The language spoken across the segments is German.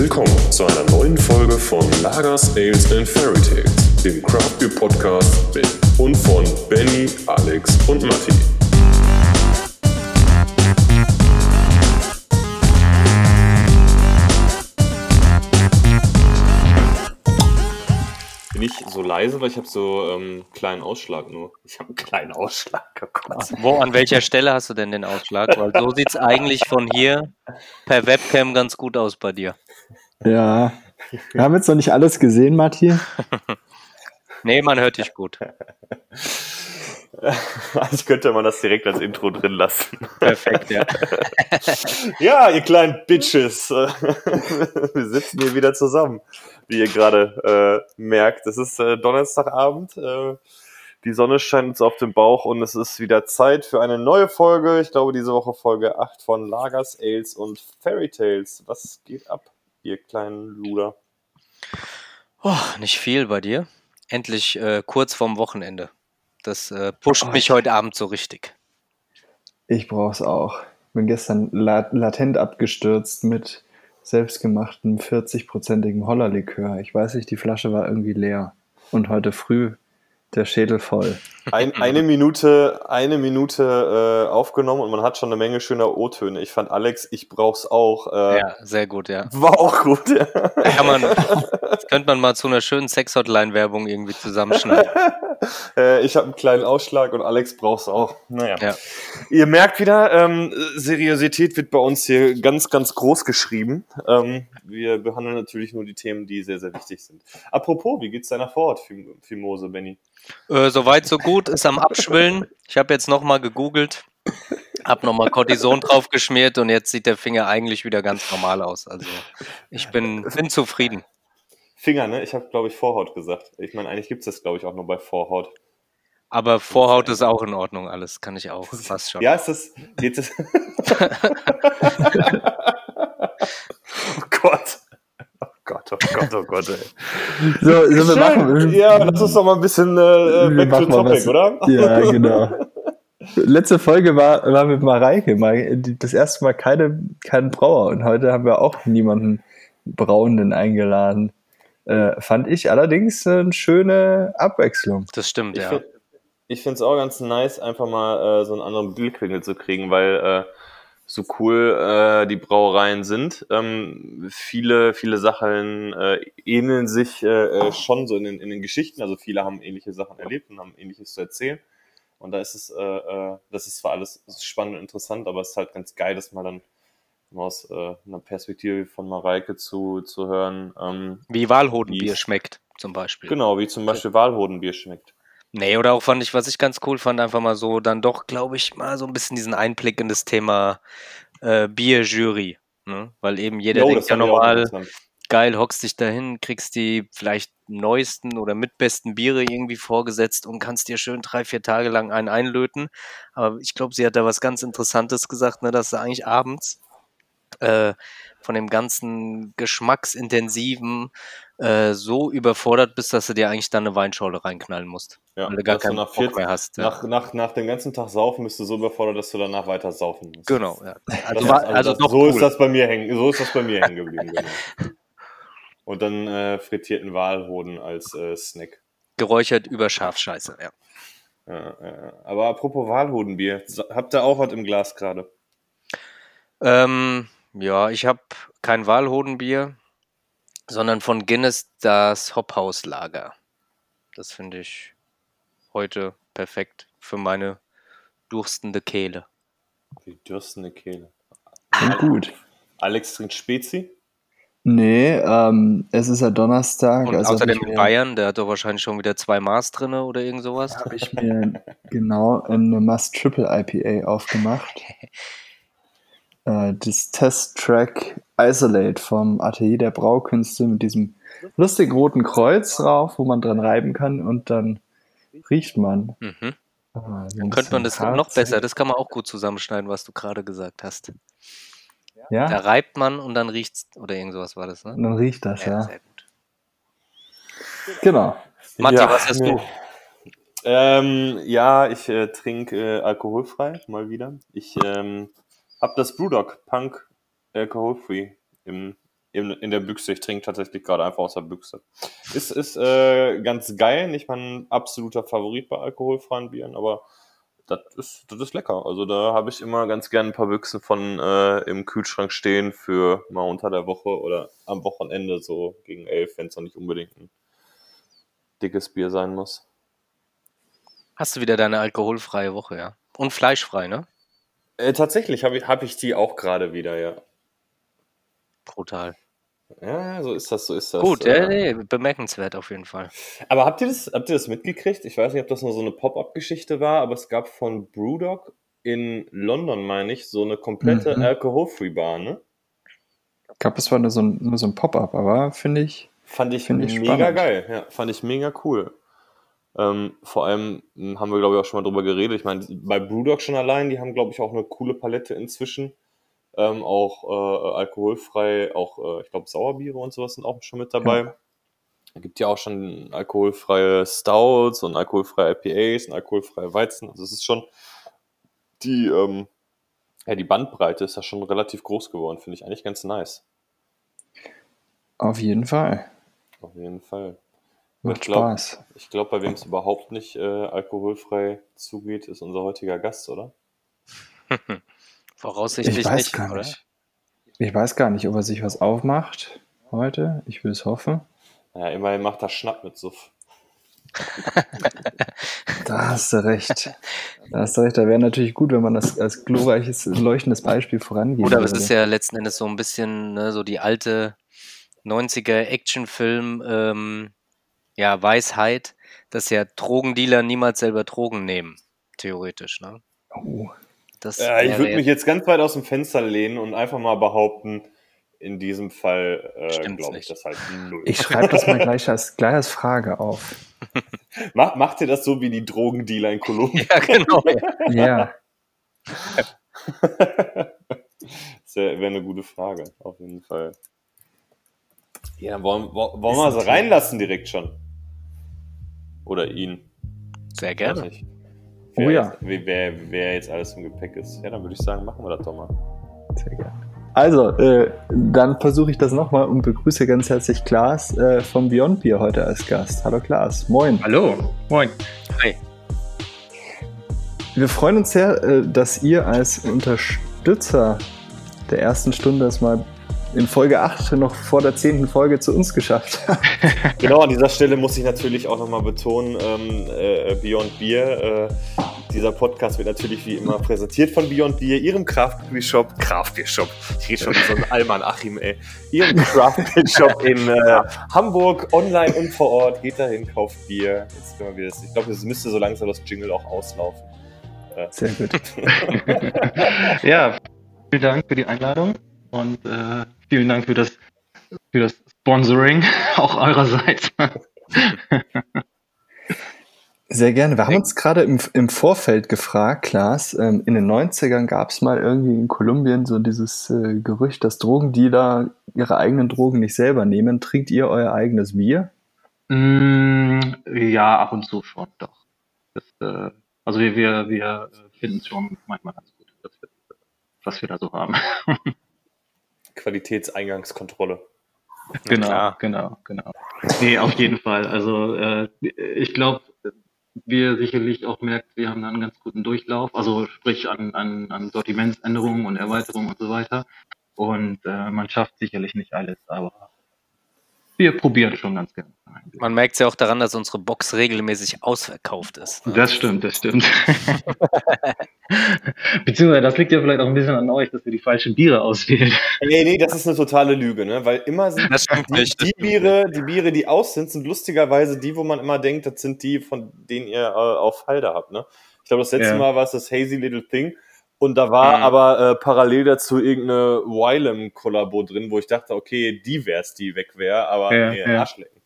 Willkommen zu einer neuen Folge von Lagers, Ales and Fairy Tales, dem Craft Beer Podcast mit und von Benny, Alex und Matti. Bin ich so leise, weil ich habe so ähm, kleinen Ausschlag nur. Ich habe einen kleinen Ausschlag. Oh Gott. Wo, an welcher Stelle hast du denn den Ausschlag? Weil so sieht es eigentlich von hier per Webcam ganz gut aus bei dir. Ja. Wir haben jetzt noch nicht alles gesehen, Matti. Nee, man hört dich gut. Also könnte man das direkt als Intro drin lassen. Perfekt, ja. Ja, ihr kleinen Bitches. Wir sitzen hier wieder zusammen, wie ihr gerade äh, merkt. Es ist äh, Donnerstagabend. Äh, die Sonne scheint uns auf den Bauch und es ist wieder Zeit für eine neue Folge. Ich glaube, diese Woche Folge 8 von Lagers, Ales und Fairy Tales. Was geht ab, ihr kleinen Luder? Oh, nicht viel bei dir. Endlich äh, kurz vorm Wochenende. Das äh, pusht mich heute Abend so richtig. Ich brauch's auch. Bin gestern lat latent abgestürzt mit selbstgemachtem 40-prozentigen Hollerlikör. Ich weiß nicht, die Flasche war irgendwie leer. Und heute früh der Schädel voll. Ein, eine Minute, eine Minute äh, aufgenommen und man hat schon eine Menge schöner O-Töne. Ich fand Alex, ich brauch's auch. Äh, Ja, sehr gut, ja. War auch gut. Ja. Kann man, das könnte man mal zu einer schönen Sex-Hotline-Werbung irgendwie zusammenschneiden. äh, ich habe einen kleinen Ausschlag und Alex braucht's auch. Naja. Ja. Ihr merkt wieder, ähm, Seriosität wird bei uns hier ganz, ganz groß geschrieben. Ähm, wir behandeln natürlich nur die Themen, die sehr, sehr wichtig sind. Apropos, wie geht's deiner Fim- Fimose, Benny? Äh, Soweit, so gut, ist am Abschwillen. Ich habe jetzt nochmal gegoogelt, habe nochmal Cortison draufgeschmiert und jetzt sieht der Finger eigentlich wieder ganz normal aus. Also ich bin, bin zufrieden. Finger, ne? Ich habe, glaube ich, Vorhaut gesagt. Ich meine, eigentlich gibt's das, glaube ich, auch nur bei Vorhaut. Aber Vorhaut ist auch in Ordnung, alles kann ich auch fast schon. Ja, ist das. Geht das? oh Gott. Oh Gott, oh Gott, oh Gott, ey. So, so wir machen, ja, lass uns doch mal ein bisschen äh, back to topic, was- oder? Ja, genau. Letzte Folge war, war mit Mareike, das erste Mal keine, keinen Brauer und heute haben wir auch niemanden Brauenden eingeladen. Äh, fand ich allerdings eine schöne Abwechslung. Das stimmt, Ich, ja. find- ich finde es auch ganz nice, einfach mal äh, so einen anderen Blickwinkel zu kriegen, weil äh, so cool äh, die Brauereien sind. Ähm, viele, viele Sachen äh, ähneln sich äh, äh, schon so in den, in den Geschichten. Also viele haben ähnliche Sachen erlebt und haben ähnliches zu erzählen. Und da ist es, äh, äh, das ist zwar alles spannend und interessant, aber es ist halt ganz geil, das mal dann aus äh, einer Perspektive von Mareike zu, zu hören. Ähm, Wie Walhodenbier schmeckt, zum Beispiel. genau, wie zum Beispiel Walhodenbier schmeckt. Nee, oder auch fand ich, was ich ganz cool fand, einfach mal so, dann doch, glaube ich, mal so ein bisschen diesen Einblick in das Thema äh, Bierjury. Ne? Weil eben jeder Jo, denkt ja normal, geil, hockst dich dahin, kriegst die vielleicht neuesten oder mitbesten Biere irgendwie vorgesetzt und kannst dir schön drei, vier Tage lang einen einlöten. Aber ich glaube, sie hat da was ganz Interessantes gesagt, ne, dass du eigentlich abends äh, von dem ganzen geschmacksintensiven äh, so überfordert bist, dass du dir eigentlich dann eine Weinschorle reinknallen musst. Ja, weil du gar dass du keinen nach Bock 40 mehr hast. Ja. Nach, nach, nach dem ganzen Tag saufen bist du so überfordert, dass du danach weiter saufen musst. Genau, ja. Das Also, also das- so cool. ist das bei mir hängen, so ist das bei mir hängen geblieben. Genau. Und dann äh, frittierten Walhoden als äh, Snack. Geräuchert über Schafscheiße, ja. Ja, ja. Aber apropos Walhodenbier, habt ihr auch was im Glas gerade? Ähm, ja, ich habe kein Walhodenbier, sondern von Guinness das Hophaus-Lager. Das finde ich heute perfekt für meine durstende Kehle. Die dürstende Kehle. Klingt gut. Alex trinkt Spezi? Nee, ähm, es ist ja Donnerstag. Und also außerdem in Bayern, der hat doch wahrscheinlich schon wieder zwei Maß drin oder irgend sowas. habe ich mir genau eine Must Triple IPA aufgemacht. Äh, das Test-Track Isolate vom Atelier der Braukünste mit diesem lustigen roten Kreuz drauf, wo man dran reiben kann und dann riecht man. Mhm. äh, Dann könnte man das bisschen noch Harz. besser, das kann man auch gut zusammenschneiden, was du gerade gesagt hast. Da Ja, reibt man und dann riecht's, oder irgend sowas war das, ne? dann riecht das, ja. sehr gut. Genau. Matti, Ja, was hast nee. du? Ähm, ja, ich äh, trinke äh, alkoholfrei, mal wieder. Ich ähm, habe das Brewdog Punk alkoholfree im in, in der Büchse. Ich trinke tatsächlich gerade einfach aus der Büchse. Ist, ist äh, ganz geil, nicht mein absoluter Favorit bei alkoholfreien Bieren, aber das ist, das ist lecker. Also da habe ich immer ganz gerne ein paar Büchsen von äh, im Kühlschrank stehen für mal unter der Woche oder am Wochenende so gegen elf, wenn es noch nicht unbedingt ein dickes Bier sein muss. Hast du wieder deine alkoholfreie Woche, ja? Und fleischfrei, ne? Äh, tatsächlich habe ich, hab ich die auch gerade wieder, ja. Brutal. Ja, so ist das, so ist das. Gut, äh, ja, nee, bemerkenswert auf jeden Fall. Aber habt ihr das, habt ihr das mitgekriegt? Ich weiß nicht, ob das nur so eine Pop-up-Geschichte war, aber es gab von Brewdog in London, meine ich, so eine komplette Mhm. Alcohol-Free Bar, ne? Ich glaube, es war nur so ein, nur so ein Pop-up, aber finde ich, Fand ich Finde ich mega spannend. geil. Ja, fand ich mega cool. Ähm, vor allem mh, haben wir, glaube ich, auch schon mal drüber geredet. Ich meine, bei Brewdog schon allein, die haben, glaube ich, auch eine coole Palette inzwischen. Ähm, auch äh, alkoholfrei, auch, äh, ich glaube, Sauerbiere und sowas sind auch schon mit dabei. Es gibt ja auch schon alkoholfreie Stouts und alkoholfreie IPAs und alkoholfreie Weizen. Also es ist schon die, ähm, ja, die Bandbreite ist ja schon relativ groß geworden. Finde ich eigentlich ganz nice. auf jeden Fall. Auf jeden Fall. Macht Ich glaub- Spaß. Ich glaube, bei wem es überhaupt nicht äh, alkoholfrei zugeht, ist unser heutiger Gast, oder? Voraussichtlich Ich weiß nicht, gar oder? nicht. Ich weiß gar nicht, ob er sich was aufmacht heute. Ich will es hoffen. Naja, immerhin macht er Schnapp mit Suff. Da hast du recht. Da hast du recht. Da wäre natürlich gut, wenn man das als glorreiches, leuchtendes Beispiel vorangehen Gut, aber es ist ja letzten Endes so ein bisschen ne, so die alte 90er Actionfilm, ähm, ja, Weisheit, dass ja Drogendealer niemals selber Drogen nehmen, theoretisch, ne? Oh, Das Äh, ich würde mich jetzt ganz weit aus dem Fenster lehnen und einfach mal behaupten, in diesem Fall äh, glaube ich das halt null. ich schreibe das mal gleich als, gleich als Frage auf. Mach, macht ihr das so wie die Drogendealer in Kolumbien? Ja, genau. Ja, Das wäre wär eine gute Frage, auf jeden Fall. Ja, wollen wollen wir sie reinlassen direkt schon? Oder ihn? Sehr gerne. Oh Wer, ja. jetzt, wer, wer, wer jetzt alles im Gepäck ist. Ja, dann würde ich sagen, machen wir das doch mal. sehr gerne. Also, äh, dann versuche ich das nochmal und begrüße ganz herzlich Klaas äh, vom Beyond Beer heute als Gast. Hallo Klaas, moin. Hallo, moin. Hi. Wir freuen uns sehr, äh, dass ihr als Unterstützer der ersten Stunde es mal in Folge 8 noch vor der 10. Folge zu uns geschafft. Genau, an dieser Stelle muss ich natürlich auch nochmal betonen, ähm, äh, Beyond Beer, äh, dieser Podcast wird natürlich wie immer präsentiert von Beyond Beer, ihrem Craft Beer Shop, Craft Beer Shop, ich rede schon wie so ein Alman Achim, ey, ihrem Craft Beer Shop in äh, Hamburg, online und vor Ort, geht dahin, kauft Bier, jetzt können wir wieder, ich glaube, es müsste so langsam das Jingle auch auslaufen. Sehr gut. Ja, vielen Dank für die Einladung und äh, vielen Dank für das, für das Sponsoring auch eurerseits. Sehr gerne. Wir haben uns gerade im, im Vorfeld gefragt, Klaas, ähm, in den 90ern gab es mal irgendwie in Kolumbien so dieses äh, Gerücht, dass Drogendealer ihre eigenen Drogen nicht selber nehmen. Trinkt ihr euer eigenes Bier? Mm, ja, ab und zu schon, doch. Das, äh, also wir, wir, wir finden es schon manchmal ganz gut, dass wir, was wir da so haben. Qualitätseingangskontrolle. Genau, klar. genau, genau. Nee, auf jeden Fall. Also äh, ich glaube, wie ihr sicherlich auch merkt, wir haben da einen ganz guten Durchlauf, also sprich an, an, an Sortimentsänderungen und Erweiterungen und so weiter. Und äh, man schafft sicherlich nicht alles, aber wir probieren schon ganz gerne. Man merkt es ja auch daran, dass unsere Box regelmäßig ausverkauft ist. ne? Das stimmt, das stimmt. Beziehungsweise das liegt ja vielleicht auch ein bisschen an euch, dass wir die falschen Biere auswählen. Nee, nee, das ist eine totale Lüge, ne? Weil immer sind die, nicht. die Biere, die Biere, die aus sind, sind lustigerweise die, wo man immer denkt, das sind die, von denen ihr äh, auf Halde habt, ne? Ich glaube, das letzte Ja. Mal war es das Hazy Little Thing. Und da war Mhm. aber äh, parallel dazu irgendeine Wylam-Kollabo drin, wo ich dachte, okay, die wär's, die weg wäre, aber Ja, nee, ja. Arschlecken.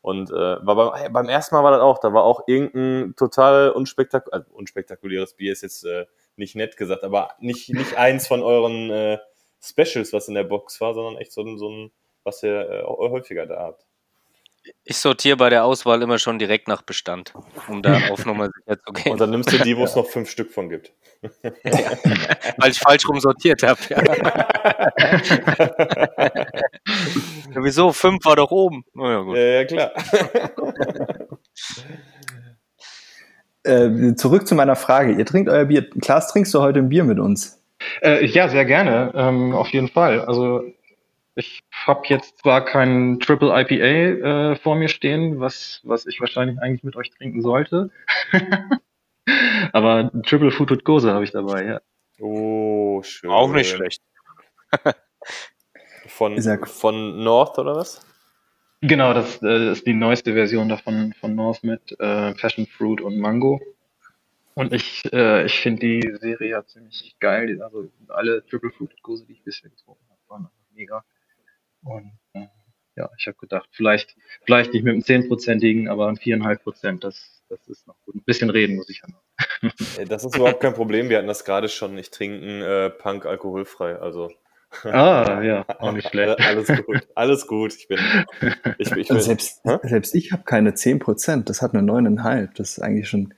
Und äh, war beim, beim ersten Mal war das auch, da war auch irgendein total unspektak also unspektakuläres Bier, ist jetzt äh, nicht nett gesagt, aber nicht, nicht eins von euren äh, Specials, was in der Box war, sondern echt so ein, so ein was ihr äh, häufiger da habt. Ich sortiere bei der Auswahl immer schon direkt nach Bestand, um da auf Nummer sicher zu gehen. Und dann nimmst du die, wo es noch fünf Stück von gibt. Ja, weil ich falsch rum sortiert habe. Ja. Wieso? Fünf war doch oben. Ja. Ja, ja klar. Äh, zurück zu meiner Frage. Ihr trinkt euer Bier. Klaas, trinkst du heute ein Bier mit uns? Äh, ja, sehr gerne, ähm, auf jeden Fall. Also ich habe jetzt zwar kein Triple IPA äh, vor mir stehen, was, was ich wahrscheinlich eigentlich mit euch trinken sollte. Aber Triple with Gose habe ich dabei, ja. Oh, schön. Auch nicht schlecht. Von, von North oder was? Genau, das äh, ist die neueste Version davon von North mit äh, Passion Fruit und Mango. Und ich, äh, ich finde die Serie ja ziemlich geil. Also alle Triple Fruit Gose, die ich bisher getrunken habe, waren einfach mega. Und äh, ja, ich habe gedacht, vielleicht, vielleicht nicht mit einem 10-prozentigen, aber ein 4,5 Prozent, das, das ist noch gut. Ein bisschen reden muss ich ja noch. Das ist überhaupt kein Problem. Wir hatten das gerade schon. Ich trinke einen, äh, Punk alkoholfrei. Also Ah, ja, auch nicht schlecht. alles gut. Alles gut. Ich bin. Ich, ich bin Also selbst, Hä? selbst ich habe keine 10%. Das hat eine 9,5. Das ist eigentlich schon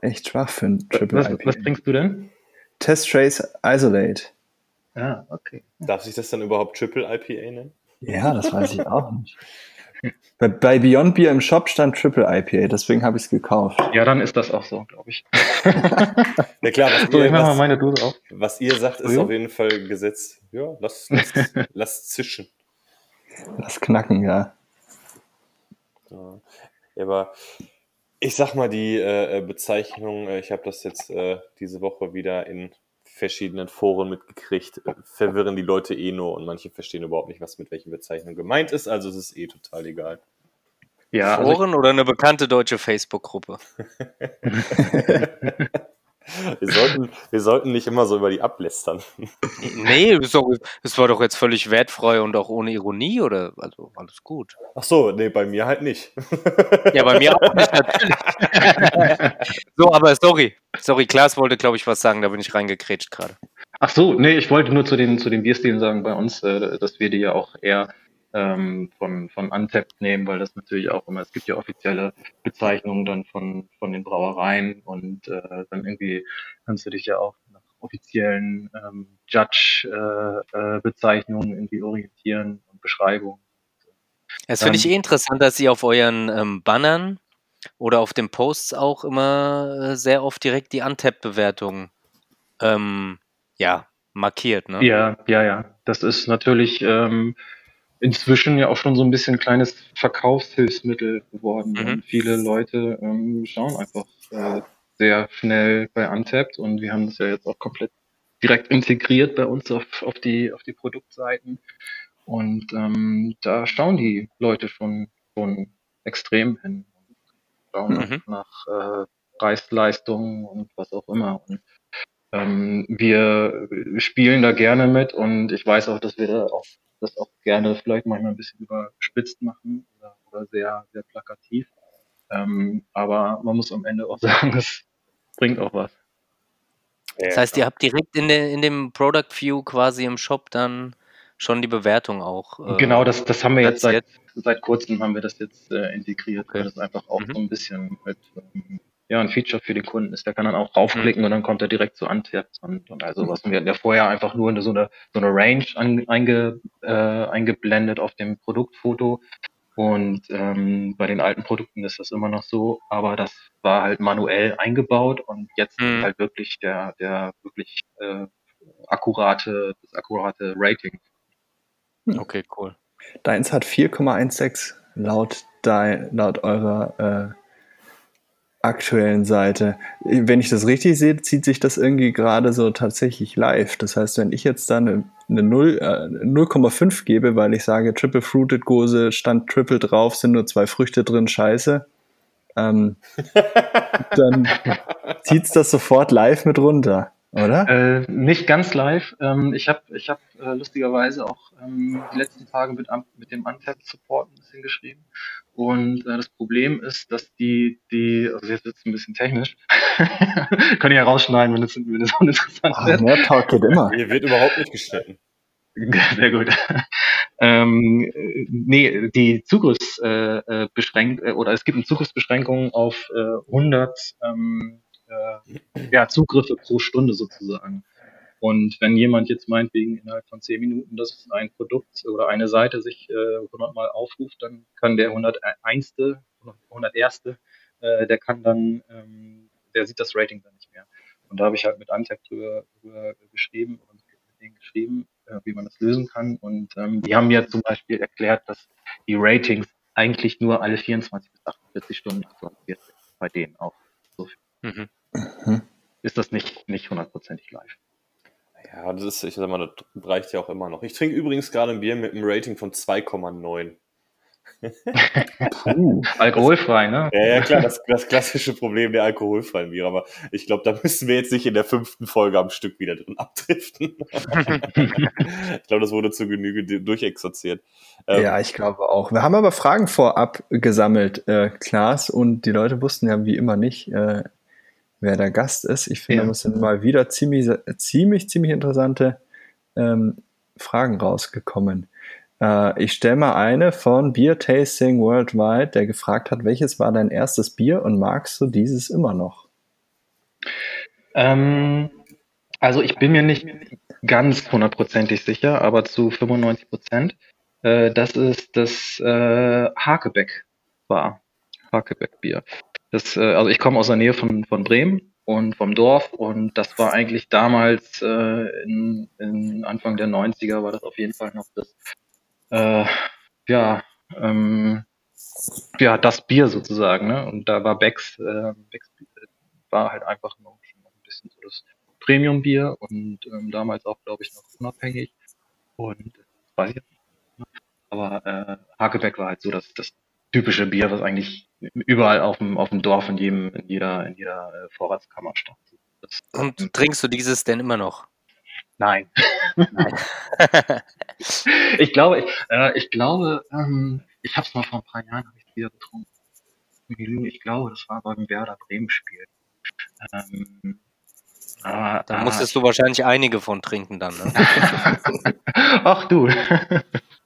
echt schwach für ein Triple Was, IPA. was trinkst du denn? Test Trace Isolate. Ah, okay. Darf sich das dann überhaupt Triple IPA nennen? Ja, das weiß ich auch nicht. Bei, bei Beyond Beer im Shop stand Triple IPA, deswegen habe ich es gekauft. Ja, dann ist das auch so, glaube ich. Ja klar, was, So, ihr, ich mache mal was, meine Dose auf. was ihr sagt, ist auf jeden Fall Gesetz. Ja, lass, lass, lass zischen. Das Knacken, ja. Ja. Ja, aber ich sag mal, die äh, äh, Bezeichnung, äh, ich habe das jetzt äh, diese Woche wieder in verschiedenen Foren mitgekriegt, äh, verwirren die Leute eh nur und manche verstehen überhaupt nicht, was mit welchen Bezeichnungen gemeint ist, also es ist eh total egal. Ja, also ich, Foren oder eine bekannte deutsche Facebook-Gruppe? Wir sollten, wir sollten nicht immer so über die ablästern. Nee, das war doch jetzt völlig wertfrei und auch ohne Ironie, oder? Also alles gut. Ach so, nee, bei mir halt nicht. Ja, bei mir auch nicht, natürlich. so, aber sorry. Sorry, Klaas wollte, glaube ich, was sagen, da bin ich reingekrätscht gerade. ach so, nee, ich wollte nur zu den, zu den Bierstilen sagen bei uns, äh, dass wir die ja auch eher ähm, von, von Untapped nehmen, weil das natürlich auch immer, es gibt ja offizielle Bezeichnungen dann von, von den Brauereien und äh, dann irgendwie kannst du dich ja auch nach offiziellen ähm, Judge-Bezeichnungen irgendwie orientieren und Beschreibungen. Das finde ich Ähm, eh interessant, dass ihr auf euren ähm, Bannern oder auf den Posts auch immer äh, sehr oft direkt die Untapped-Bewertung ähm, ja, markiert, ne? Ja, ja, ja. Das ist natürlich ähm, inzwischen ja auch schon so ein bisschen ein kleines Verkaufshilfsmittel geworden. Mhm. Und viele Leute ähm, schauen einfach äh, sehr schnell bei Untapped und wir haben das ja jetzt auch komplett direkt integriert bei uns auf, auf, die, auf die Produktseiten. Und ähm, da schauen die Leute schon, schon extrem hin schauen Mhm. nach äh, Preis-Leistung und was auch immer. Und ähm, wir spielen da gerne mit und ich weiß auch, dass wir da auch das auch gerne vielleicht manchmal ein bisschen überspitzt machen oder, oder sehr, sehr plakativ. Ähm, aber man muss am Ende auch sagen, es bringt auch was. Das heißt, ihr habt direkt in, der, in dem Product View quasi im Shop dann schon die Bewertung auch. äh, genau, das, das haben wir jetzt seit, platziert. seit kurzem haben wir das jetzt äh, integriert, weil Okay. das einfach auch Mhm. so ein bisschen mit, ähm, ja, ein Feature für den Kunden ist. Der kann dann auch raufklicken und dann kommt er direkt zu Untapped und, und all sowas. Und wir hatten ja vorher einfach nur eine, so eine, so eine Range an, einge, äh, eingeblendet auf dem Produktfoto. Und ähm, bei den alten Produkten ist das immer noch so, aber das war halt manuell eingebaut und jetzt Mhm. ist halt wirklich der, der wirklich äh, akkurate, das akkurate Rating. Okay, cool. Deins hat 4,16 laut, dein, laut eurer äh, aktuellen Seite. Wenn ich das richtig sehe, zieht sich das irgendwie gerade so tatsächlich live. Das heißt, wenn ich jetzt da eine, eine 0, äh, 0,5 gebe, weil ich sage, Triple Fruited Gose stand Triple drauf, sind nur zwei Früchte drin, scheiße, ähm, dann zieht's das sofort live mit runter, oder? Äh, nicht ganz live. Ähm, ich habe ich hab, äh, lustigerweise auch ähm, die letzten Tage mit, mit dem Untapped Support ein bisschen geschrieben. Und äh, das Problem ist, dass die, die, also jetzt wird es ein bisschen technisch, können ja rausschneiden, wenn es, wenn es uninteressant Ach, wird. Nerd Talk geht immer. Hier wird überhaupt nicht geschnitten. Sehr gut. Ähm, äh, nee, die Zugriffsbeschränkung äh, äh, oder es gibt eine Zugriffsbeschränkung auf äh, 100 ähm, äh, ja, Zugriffe pro Stunde sozusagen. Und wenn jemand jetzt meinetwegen innerhalb von 10 Minuten das ein Produkt oder eine Seite sich äh, 100 Mal aufruft, dann kann der 101. 101. Äh, der kann dann, ähm, der sieht das Rating dann nicht mehr. Und da habe ich halt mit Antec drüber, drüber geschrieben und mit denen geschrieben, äh, wie man das lösen kann. Und ähm, die haben mir zum Beispiel erklärt, dass die Ratings eigentlich nur alle 24 bis 48 Stunden aktualisiert werden, bei denen auch. So mhm. Ist das nicht, nicht hundertprozentig live. Ja, das ist, ich sag mal, das reicht ja auch immer noch. Ich trinke übrigens gerade ein Bier mit einem Rating von 2,9. Puh, alkoholfrei, ne? Ja, ja, klar, das, das klassische Problem der alkoholfreien Bier. Aber ich glaube, da müssen wir jetzt nicht in der fünften Folge am Stück wieder drin abdriften. ich glaube, das wurde zur Genüge durchexerziert. Ähm, ja, ich glaube auch. Wir haben aber Fragen vorab gesammelt, äh, Klaas, und die Leute wussten ja wie immer nicht, äh, wer der Gast ist. Ich finde, ja. da sind mal wieder ziemlich, ziemlich, ziemlich interessante ähm, Fragen rausgekommen. Äh, ich stelle mal eine von Beer Tasting Worldwide, der gefragt hat, welches war dein erstes Bier und magst du dieses immer noch? Ähm, also ich bin mir nicht ganz hundertprozentig sicher, aber zu 95 Prozent. Äh, das ist das äh, Hakebeck war. Hakebeck-Bier. Das, äh, also ich komme aus der Nähe von, von Bremen und vom Dorf und das war eigentlich damals äh, in, in Anfang der 90er war das auf jeden Fall noch das äh, ja, ähm, ja, das Bier sozusagen, ne? Und da war Becks, äh, Becks war halt einfach noch, ein bisschen so das Premium-Bier und ähm, damals auch, glaube ich, noch unabhängig. Und das weiß ich nicht. Ne? Aber äh, Hakebeck war halt so das, das typische Bier, was eigentlich überall auf dem, auf dem Dorf in jedem, in jeder, in jeder äh, Vorratskammer stand. Das, und trinkst du dieses denn immer noch? Nein. Nein. ich glaube, ich, äh, ich glaube, ähm, ich habe es mal vor ein paar Jahren ich wieder getrunken. Ich glaube, das war beim Werder Bremen Spiel. Ähm, aber, da musstest äh, du wahrscheinlich einige von trinken dann. Ne? Ach du.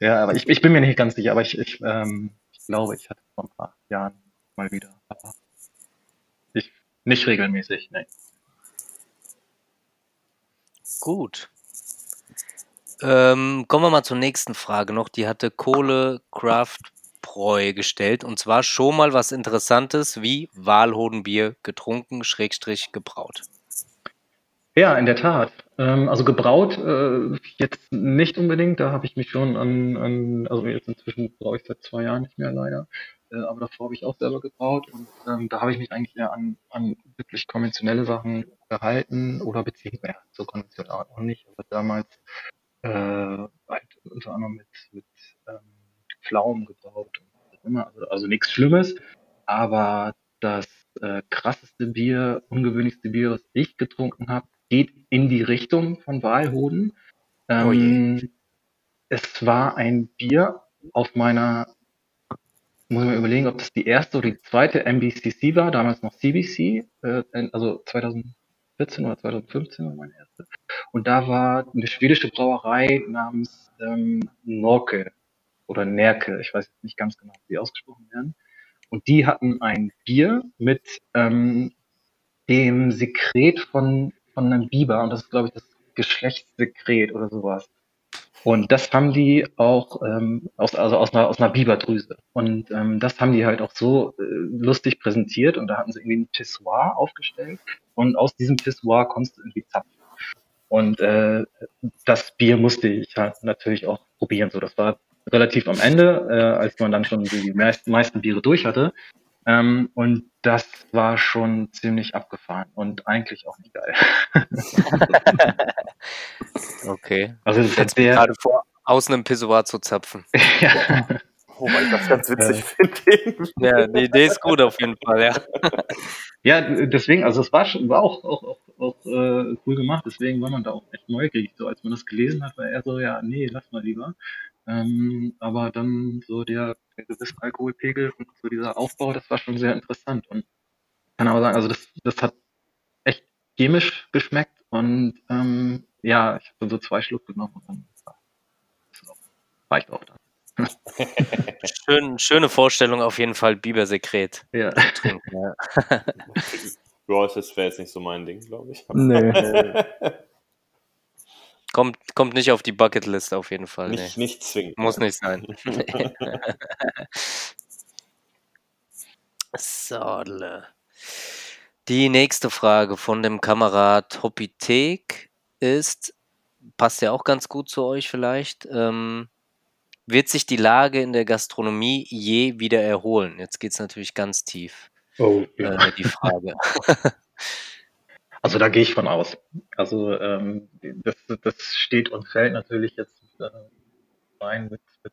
ja, aber ich, ich bin mir nicht ganz sicher, aber ich, ich, ähm, ich glaube, ich hatte vor ein paar Jahren mal wieder. Aber ich nicht regelmäßig, nein. Gut. Ähm, kommen wir mal zur nächsten Frage noch. Die hatte Kohle Craft Preu gestellt. Und zwar schon mal was Interessantes wie Walhodenbier getrunken, Schrägstrich gebraut. Ja, in der Tat. Ähm, also gebraut äh, jetzt nicht unbedingt. Da habe ich mich schon an, an, also jetzt inzwischen brauche ich seit zwei Jahren nicht mehr leider. Äh, aber davor habe ich auch selber gebraut und ähm, da habe ich mich eigentlich eher an, an wirklich konventionelle Sachen gehalten oder beziehungsweise ja, so konventionell auch nicht. Aber damals äh, halt unter anderem mit, mit ähm, Pflaumen gebraut und immer, also, also nichts Schlimmes. Aber das äh, krasseste Bier, ungewöhnlichste Bier, was ich getrunken habe, geht in die Richtung von Walhoden. Ähm, oh es war ein Bier auf meiner muss ich mal überlegen, ob das die erste oder die zweite MBCC war, damals noch CBC, äh, also 2014 oder 2015 war meine erste. Und da war eine schwedische Brauerei namens ähm, Norke oder Nerke, ich weiß nicht ganz genau, wie die ausgesprochen werden. Und die hatten ein Bier mit ähm, dem Sekret von, von einem Biber, und das ist, glaube ich, das Geschlechtssekret oder sowas. Und das haben die auch ähm, aus, also aus einer, aus einer Biberdrüse. Und ähm, das haben die halt auch so äh, lustig präsentiert. Und da hatten sie irgendwie ein Pissoir aufgestellt. Und aus diesem Pissoir konntest du irgendwie zapfen. Und äh, das Bier musste ich halt natürlich auch probieren. So, das war relativ am Ende, äh, als man dann schon die meisten, meisten Biere durch hatte. Ähm, und das war schon ziemlich abgefahren und eigentlich auch nicht geil. okay. Also das jetzt der, gerade vor, aus einem Pissoir zu zapfen. ja. Oh mein Gott, ganz witzig finde Ja, die Idee ist gut auf jeden Fall, ja. ja, deswegen, also es war schon, war auch, auch, auch, auch äh, cool gemacht, deswegen war man da auch echt neugierig. So als man das gelesen hat, war er so, ja, nee, lass mal lieber. Ähm, aber dann so der, der gewisse Alkoholpegel und so dieser Aufbau, das war schon sehr interessant. Und kann aber sagen, also das, das hat echt chemisch geschmeckt und ähm, ja, ich habe so zwei Schluck genommen und dann war reicht auch dann. Schön, schöne Vorstellung auf jeden Fall, Bibersekret Ja. zu trinken. Ja. Ja, das wäre jetzt nicht so mein Ding, glaube ich. Nee. Kommt, kommt nicht auf die Bucketlist auf jeden Fall. Nee. Nicht, nicht zwingend. Muss nicht sein. Sodle. Die nächste Frage von dem Kamerad Hoppithek ist, passt ja auch ganz gut zu euch vielleicht, ähm, wird sich die Lage in der Gastronomie je wieder erholen? Jetzt geht es natürlich ganz tief, Oh, äh, die Frage. Also da gehe ich von aus. Also ähm, das, das steht und fällt natürlich jetzt äh, rein mit, mit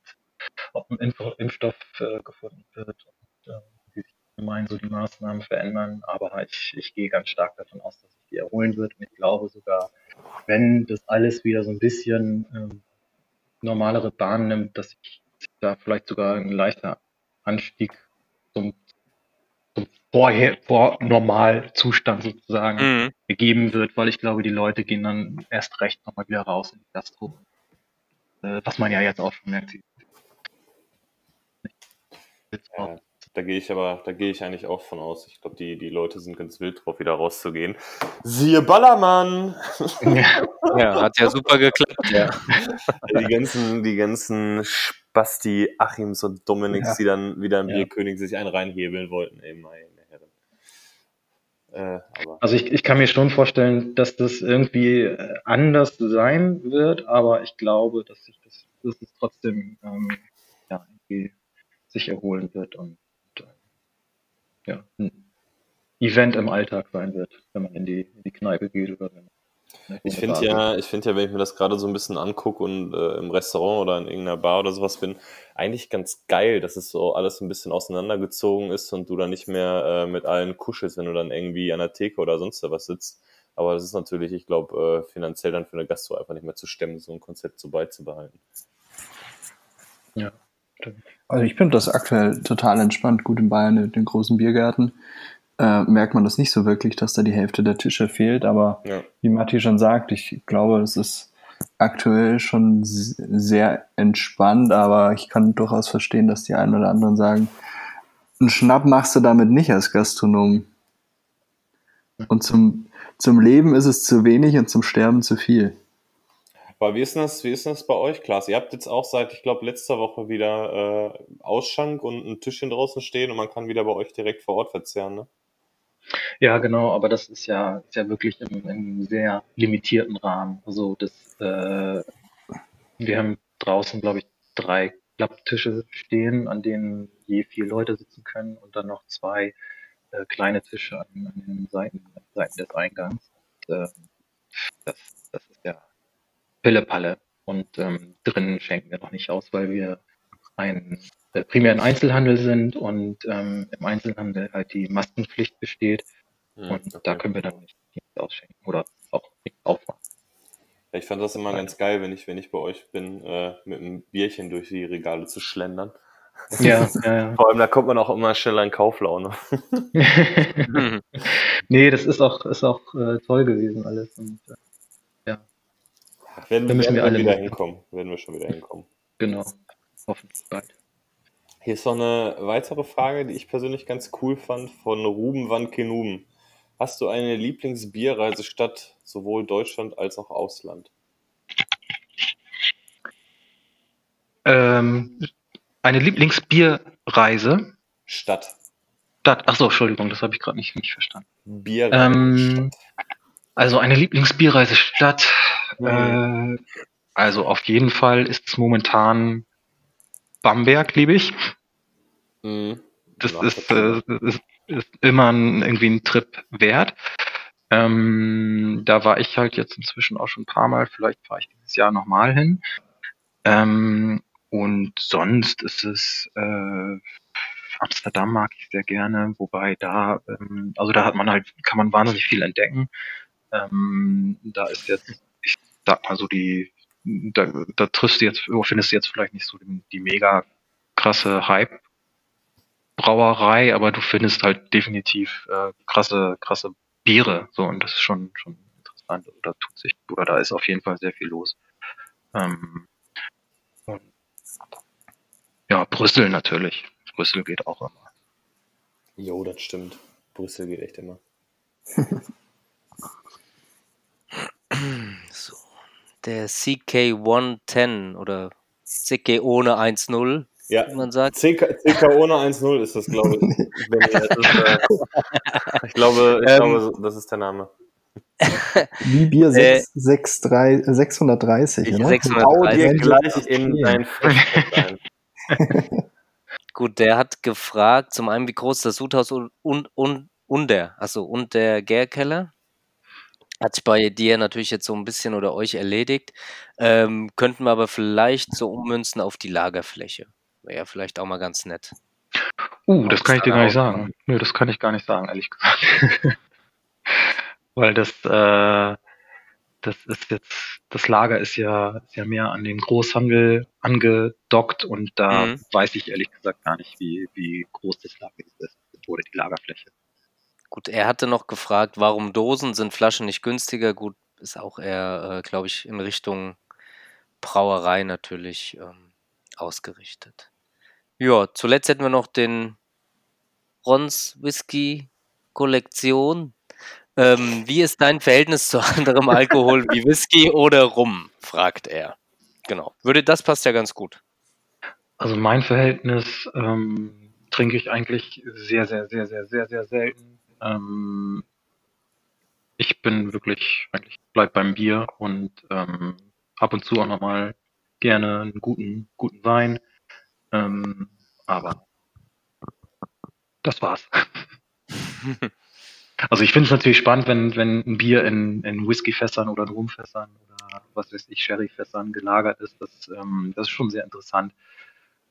ob ein Impf Impfstoff äh, gefunden wird und äh, wie sich allgemein so die Maßnahmen verändern. Aber ich, ich gehe ganz stark davon aus, dass sich die erholen wird. Und ich glaube sogar, wenn das alles wieder so ein bisschen ähm, normalere Bahn nimmt, dass sich da vielleicht sogar ein leichter Anstieg zum, zum vorher, vor Normalzustand sozusagen Mhm. Gegeben wird, weil ich glaube, die Leute gehen dann erst recht nochmal wieder raus in die Gastro. Äh, was man ja jetzt auch schon merkt. Ja, da gehe ich aber, da gehe ich eigentlich auch von aus. Ich glaube, die, die Leute sind ganz wild drauf, wieder rauszugehen. Siehe Ballermann! Ja. Ja, hat ja super geklappt, ja. Die ganzen, die ganzen Spasti, Achims und Dominiks, Ja. die dann wieder im Ja. Bierkönig sich einen reinhebeln wollten. Ey, Herren. Äh, Also ich, ich kann mir schon vorstellen, dass das irgendwie äh, anders sein wird, aber ich glaube, dass sich das, dass es trotzdem ähm, ja, sich erholen wird und, und äh, ja, ein Event im Alltag sein wird, wenn man in die, in die Kneipe geht oder wenn man Ich finde ja, ich finde ja, wenn ich mir das gerade so ein bisschen angucke und äh, im Restaurant oder in irgendeiner Bar oder sowas bin, eigentlich ganz geil, dass es so alles ein bisschen auseinandergezogen ist und du dann nicht mehr äh, mit allen kuschelst, wenn du dann irgendwie an der Theke oder sonst was sitzt. Aber das ist natürlich, ich glaube, äh, finanziell dann für eine Gastro einfach nicht mehr zu stemmen, so ein Konzept so beizubehalten. Ja. Also ich finde das aktuell total entspannt. Gut in Bayern in den großen Biergärten äh, merkt man das nicht so wirklich, dass da die Hälfte der Tische fehlt. Aber Ja. wie Matti schon sagt, ich glaube, es ist aktuell schon sehr entspannt, aber ich kann durchaus verstehen, dass die einen oder anderen sagen, einen Schnapp machst du damit nicht als Gastronom. Und zum, zum Leben ist es zu wenig und zum Sterben zu viel. Aber wie ist denn das, wie ist denn das bei euch, Klaas? Ihr habt jetzt auch seit, ich glaube, letzter Woche wieder äh, Ausschank und ein Tischchen draußen stehen und man kann wieder bei euch direkt vor Ort verzehren, ne? Ja, genau, aber das ist ja, ist ja wirklich im, im sehr limitierten Rahmen. Also das, äh, wir haben draußen, glaube ich, drei Klapptische stehen, an denen je vier Leute sitzen können und dann noch zwei äh, kleine Tische an, an den Seiten, Seiten des Eingangs. Und, äh, das, das ist ja Pille-Palle. Und ähm, drinnen schenken wir noch nicht aus, weil wir ein äh, primär im Einzelhandel sind und ähm, im Einzelhandel halt die Maskenpflicht besteht. Hm, Und okay. da können wir dann nicht, ausschenken oder auch nicht aufmachen. Ja, Ich fand das immer ganz geil, wenn ich, wenn ich bei euch bin, äh, mit einem Bierchen durch die Regale zu schlendern. Ja, ja, Vor allem, da kommt man auch immer schneller in Kauflaune. ja. Nee, das ist auch, ist auch äh, toll gewesen alles. Und äh, Werden, Da müssen werden wir alle wieder hinkommen. Werden wir schon wieder hinkommen. genau, hoffentlich bald. Hier ist noch eine weitere Frage, die ich persönlich ganz cool fand, von Ruben van Kenuben. Hast du eine Lieblingsbierreisestadt, sowohl Deutschland als auch Ausland? Ähm, eine Lieblingsbierreise. Stadt. Stadt. Achso, Entschuldigung, das habe ich gerade nicht, nicht verstanden. Bierreisestadt. Ähm, also eine Lieblingsbierreisestadt. Mhm. Äh, also auf jeden Fall ist es momentan Bamberg, liebe ich. Mhm. Das Ja, ist, okay. äh, ist, ist immer ein, irgendwie ein Trip wert. Ähm, da war ich halt jetzt inzwischen auch schon ein paar Mal. Vielleicht fahre ich dieses Jahr nochmal hin. Ähm, und sonst ist es äh, Amsterdam mag ich sehr gerne, wobei da, ähm, also da hat man halt, kann man wahnsinnig viel entdecken. Ähm, da ist jetzt, ich sag mal so die, da, da triffst du jetzt, findest du jetzt vielleicht nicht so die, die mega krasse Hype Brauerei, aber du findest halt definitiv äh, krasse, krasse Biere, so und das ist schon schon interessant. Oder tut sich, oder da ist auf jeden Fall sehr viel los. Ähm, und Brüssel natürlich. Brüssel geht auch immer. Jo, das stimmt. Brüssel geht echt immer. So. Der CK110 oder CK ohne 1.0, Ja, wie man sagt. CK, CK ohne 1-0 ist das, glaube ich. Äh, ich, glaube, ich Ähm. glaube, das ist der Name. Wie Bier Äh, 6, 6, 3, äh, 630, Ich- oder? 630. Bau dir Wenn du- gleich in dein. Gut, der hat gefragt, zum einen, wie groß das Sudhaus und, und, und, und der, achso, und der Gärkeller. Hat sich bei dir natürlich jetzt so ein bisschen oder euch erledigt. Ähm, könnten wir aber vielleicht so ummünzen auf die Lagerfläche. Wäre ja vielleicht auch mal ganz nett. Uh, das kann ich dir gar nicht sagen. Nö, das kann ich gar nicht sagen, ehrlich gesagt. Weil das, äh, das ist jetzt, das Lager ist ja, ist ja mehr an den Großhandel angedockt und da Mhm. weiß ich ehrlich gesagt gar nicht, wie, wie groß das Lager ist oder die Lagerfläche. Gut, er hatte noch gefragt, warum Dosen sind Flaschen nicht günstiger? Gut, ist auch eher, äh, glaube ich, in Richtung Brauerei natürlich ähm, ausgerichtet. Ja, zuletzt hätten wir noch den Rons Whisky Kollektion. Ähm, wie ist dein Verhältnis zu anderem Alkohol wie Whisky oder Rum? fragt er. Genau. Würde, das passt ja ganz gut. Also mein Verhältnis ähm, trinke ich eigentlich sehr, sehr, sehr, sehr, sehr, sehr selten. Ähm, ich bin wirklich, eigentlich bleib beim Bier und ähm, ab und zu auch nochmal gerne einen guten, guten Wein. Ähm, aber das war's. Also ich finde es natürlich spannend, wenn, wenn ein Bier in, in Whiskyfässern oder in Rumfässern oder was weiß ich, Sherryfässern gelagert ist. Das, ähm, das ist schon sehr interessant.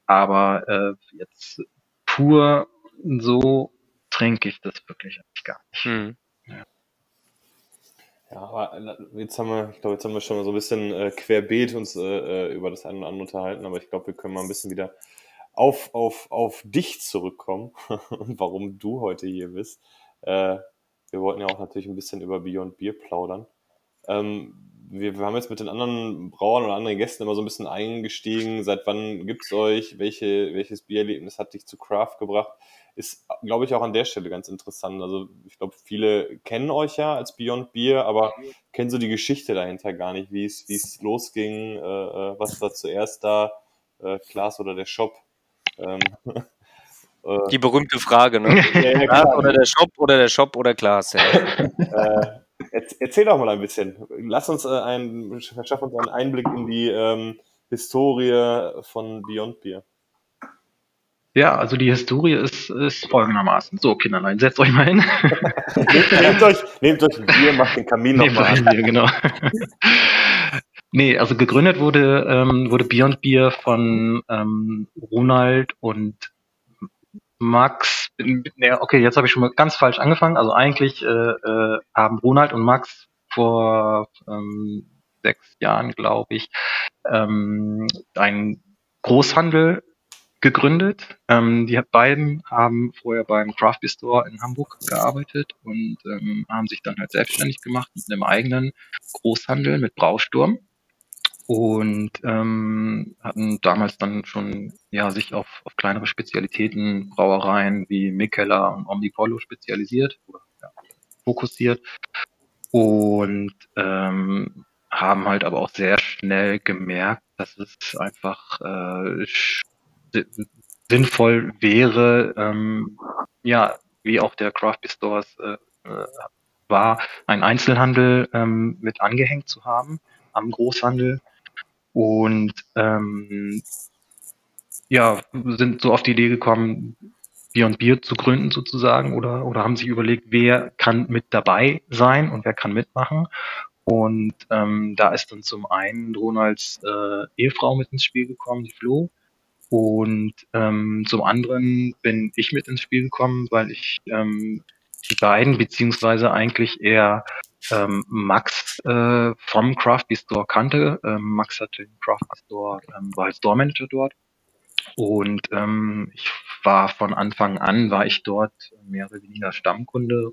Aber äh, jetzt pur so trinke ich das wirklich eigentlich gar nicht. Hm. Ja, aber jetzt haben wir, ich glaube, jetzt haben wir schon mal so ein bisschen äh, querbeet uns äh, äh, über das eine oder andere unterhalten, aber ich glaube, wir können mal ein bisschen wieder auf, auf, auf dich zurückkommen und warum du heute hier bist. Äh, wir wollten ja auch natürlich ein bisschen über Beyond Beer plaudern. Ähm, wir, wir haben jetzt mit den anderen Brauern oder anderen Gästen immer so ein bisschen eingestiegen. Seit wann gibt's euch? Welche, welches Biererlebnis hat dich zu Craft gebracht? Ist, glaube ich, auch an der Stelle ganz interessant. Also ich glaube, viele kennen euch ja als Beyond Beer, aber kennen so die Geschichte dahinter gar nicht, wie es, wie es losging, äh, äh, was war zuerst da, äh, Klaas oder der Shop. Ähm, äh, Die berühmte Frage, ne? ja, ja, klar. oder der Shop oder der Shop oder Klaas. Ja. äh, erz- erzähl doch mal ein bisschen. Lass uns äh, einen, verschaff uns einen Einblick in die ähm, Historie von Beyond Beer. Ja, also die Historie ist, ist folgendermaßen. So, Kinderlein, setzt euch mal hin. nehmt, euch, nehmt euch ein Bier, macht den Kamin nochmal an. Bier, genau. nee, also gegründet wurde, ähm, wurde Beyond Beer von ähm, Ronald und Max. Ja, okay, jetzt habe ich schon mal ganz falsch angefangen. Also eigentlich äh, äh, haben Ronald und Max vor ähm, sechs Jahren, glaube ich, ähm, einen Großhandel gegründet. Ähm, die beiden haben vorher beim Craft Store in Hamburg gearbeitet und ähm, haben sich dann halt selbstständig gemacht mit einem eigenen Großhandel mit Brausturm und ähm, hatten damals dann schon ja sich auf, auf kleinere Spezialitäten, Brauereien wie Mikkeller und Omnipollo spezialisiert oder ja, fokussiert und ähm, haben halt aber auch sehr schnell gemerkt, dass es einfach äh, sinnvoll wäre, ähm, ja, wie auch der Craft Beer Stores äh, äh, war, einen Einzelhandel ähm, mit angehängt zu haben am Großhandel und ähm, ja, sind so auf die Idee gekommen, Beyond Beer zu gründen sozusagen oder, oder haben sich überlegt, wer kann mit dabei sein und wer kann mitmachen. Und ähm, da ist dann zum einen Ronalds äh, Ehefrau mit ins Spiel gekommen, die Flo. Und ähm, zum anderen bin ich mit ins Spiel gekommen, weil ich ähm, die beiden, beziehungsweise eigentlich eher ähm, Max äh, vom Craft Beer Store kannte. Ähm, Max hatte den Craft Beer Store, ähm, war als Store Manager dort. Und ähm, ich war von Anfang an, war ich dort mehr oder weniger Stammkunde,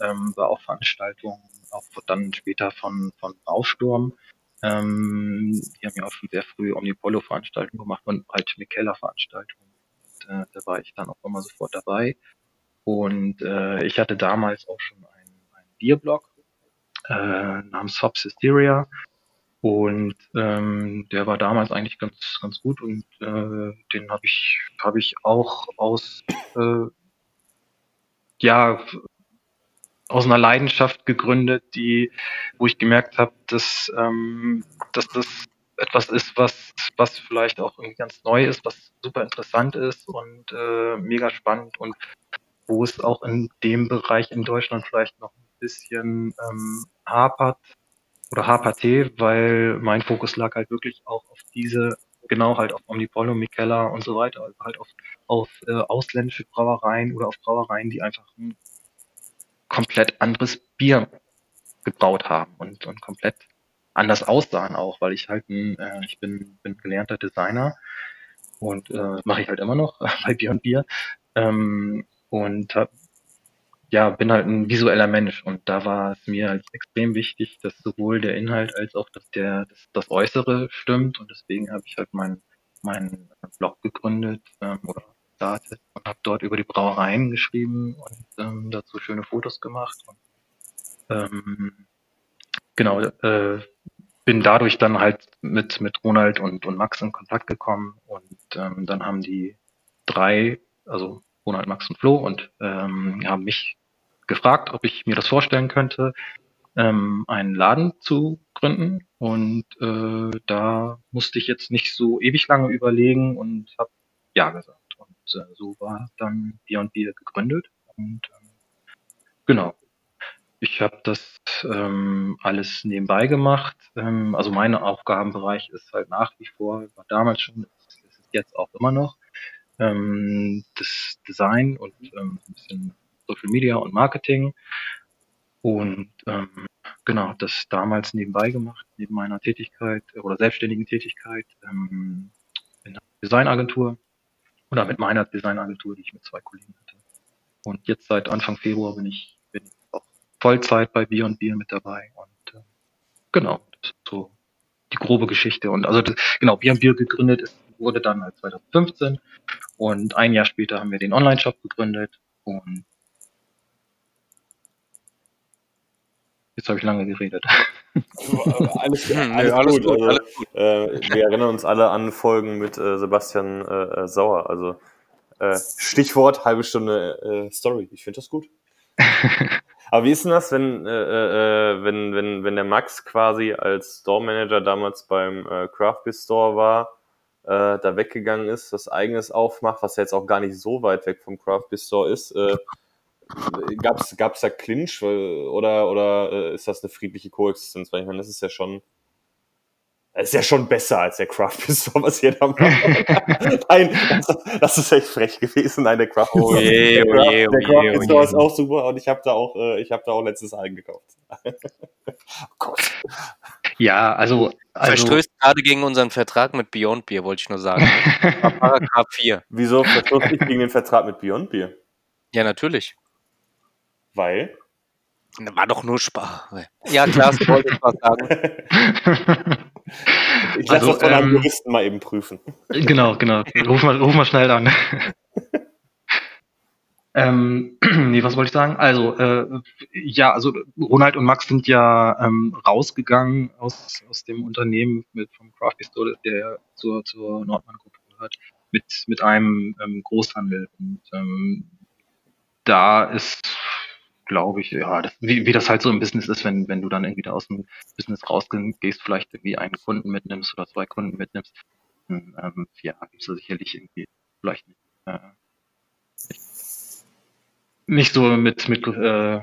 ähm, war auf Veranstaltungen, auch dann später von, von Bausturm Ähm, die haben ja auch schon sehr früh Omnipollo-Veranstaltungen gemacht und halt Mikella-Veranstaltungen. Äh, da war ich dann auch immer sofort dabei. Und äh, ich hatte damals auch schon einen, einen Bierblog äh, namens Hops Hysteria. Und ähm, der war damals eigentlich ganz, ganz gut und äh, den habe ich, hab ich auch aus äh, ja, aus einer Leidenschaft gegründet, die, wo ich gemerkt habe, dass, ähm, dass das etwas ist, was, was vielleicht auch irgendwie ganz neu ist, was super interessant ist und äh, mega spannend und wo es auch in dem Bereich in Deutschland vielleicht noch ein bisschen ähm, hapert oder haperte, weil mein Fokus lag halt wirklich auch auf diese, genau halt auf Omnipollo, Mikella und so weiter, also halt auf, auf äh, ausländische Brauereien oder auf Brauereien, die einfach ein komplett anderes Bier gebraut haben und, und komplett anders aussahen auch, weil ich halt ein, äh, ich bin, bin gelernter Designer und äh, mache ich halt immer noch bei Bier und Bier. Ähm, und hab, ja, bin halt ein visueller Mensch und da war es mir halt extrem wichtig, dass sowohl der Inhalt als auch dass der das, das Äußere stimmt und deswegen habe ich halt meinen mein Blog gegründet ähm, oder gestartet und habe dort über die Brauereien geschrieben und ähm, dazu schöne Fotos gemacht. Und, ähm, genau, äh, bin dadurch dann halt mit, mit Ronald und, und Max in Kontakt gekommen und ähm, dann haben die drei, also Ronald, Max und Flo und ähm, haben mich gefragt, ob ich mir das vorstellen könnte, ähm, einen Laden zu gründen. Und äh, da musste ich jetzt nicht so ewig lange überlegen und habe ja gesagt. Äh, so war dann Beer gegründet. Und ähm, genau, ich habe das ähm, alles nebenbei gemacht. Ähm, also mein Aufgabenbereich ist halt nach wie vor, war damals schon, ist, ist jetzt auch immer noch, ähm, das Design und ähm, ein bisschen Social Media und Marketing. Und ähm, genau, das damals nebenbei gemacht, neben meiner Tätigkeit oder selbstständigen Tätigkeit ähm, in einer Designagentur oder mit meiner Designagentur, die ich mit zwei Kollegen hatte. Und jetzt seit Anfang Februar bin ich, bin ich auch Vollzeit bei Bier mit dabei. Und äh, genau, das ist so die grobe Geschichte. Und also das, genau, Bier gegründet ist, wurde dann halt 2015 und ein Jahr später haben wir den Online-Shop gegründet und Jetzt habe ich lange geredet. alles, hm, alles, alles, gut. gut. Also, äh, wir erinnern uns alle an Folgen mit äh, Sebastian äh, Sauer. Also äh, Stichwort halbe Stunde äh, Story. Ich finde das gut. Aber wie ist denn das, wenn, äh, wenn, wenn, wenn der Max quasi als Store Manager damals beim Craft Beer Store war, da weggegangen ist, was eigenes aufmacht, was ja jetzt auch gar nicht so weit weg vom Craft Beer Store ist, Gab es da Clinch oder, oder äh, ist das eine friedliche Koexistenz? Weil ich meine, das ist ja schon. Das ist ja schon besser als der Craft Pistol, was ihr da macht. Nein, das, das, ist echt frech gewesen. Nein, der Craft Pistol. Oh je, oh je, oh der Craft oh Pistol ist auch super und ich habe da auch, äh, ich habe da auch letztes Algen gekauft. oh Gott. Ja, also. also Verstößt gerade gegen unseren Vertrag mit Beyond Beer, wollte ich nur sagen. Paragraph 4. Wieso verstößt nicht gegen den Vertrag mit Beyond Beer? Ja, natürlich. Weil? War doch nur Spaß. Ja, klar, das wollte ich was sagen. Ich lasse also, das von einem ähm, Juristen mal eben prüfen. Genau, genau. Ruf mal, ruf mal schnell an. ähm, nee, was wollte ich sagen? Also, äh, ja, also Ronald und Max sind ja ähm, rausgegangen aus, aus dem Unternehmen mit, vom Craft Store, der zur, zur Nordmann-Gruppe gehört, mit, mit einem ähm, Großhandel. Und ähm, da ist glaube ich, ja, das, wie, wie das halt so im Business ist, wenn, wenn du dann irgendwie da aus dem Business rausgehst, vielleicht irgendwie einen Kunden mitnimmst oder zwei Kunden mitnimmst, dann, ähm, ja, gibt's da sicherlich irgendwie vielleicht nicht, äh, nicht so mit, mit äh,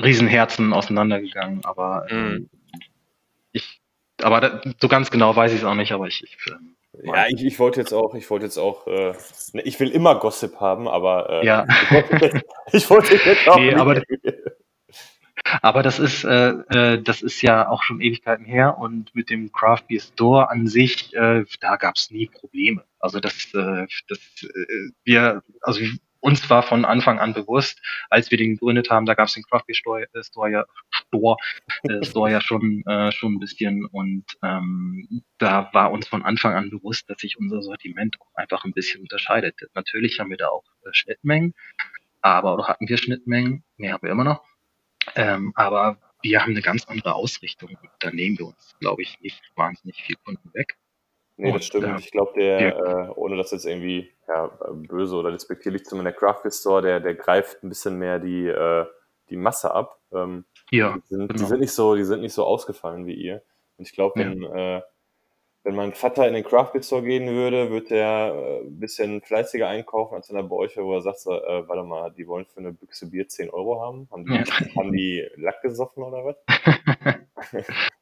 Riesenherzen auseinandergegangen, aber äh, mhm. ich, aber da, so ganz genau weiß ich es auch nicht, aber ich, ich ähm, ja, ich, ich wollte jetzt auch, ich wollte jetzt auch, äh, ne, ich will immer Gossip haben, aber äh, ja. ich, wollte jetzt, ich wollte jetzt auch nee, aber, aber das ist, äh, äh, das ist ja auch schon Ewigkeiten her und mit dem Craft Beer Store an sich, äh, da gab es nie Probleme. Also das, äh, das, äh, wir, also uns war von Anfang an bewusst, als wir den gegründet haben, da gab es den Craft Beer Store, äh, Store, ja, Store, äh, Store ja schon, äh, schon ein bisschen und ähm, da war uns von Anfang an bewusst, dass sich unser Sortiment auch einfach ein bisschen unterscheidet. Natürlich haben wir da auch äh, Schnittmengen, aber oder hatten wir Schnittmengen, nee, haben wir immer noch. Ähm, aber wir haben eine ganz andere Ausrichtung. Da nehmen wir uns, glaube ich, nicht wahnsinnig viel Kunden weg. Nee, das stimmt. Äh, ich glaube, der, äh, ohne das jetzt irgendwie ja, böse oder respektierlich zu meiner Craft Store, der, der greift ein bisschen mehr die, äh, die Masse ab. Ähm, ja, die sind, genau. die sind nicht so, die sind nicht so ausgefallen wie ihr. Und ich glaube, wenn, ja. äh, wenn mein Vater in den Craft Store gehen würde, würde der äh, ein bisschen fleißiger einkaufen als wenn er bei euch, wo er sagt, so, äh, warte mal, die wollen für eine Büchse Bier 10 Euro haben. Haben die, Ja. haben die Lack gesoffen oder was?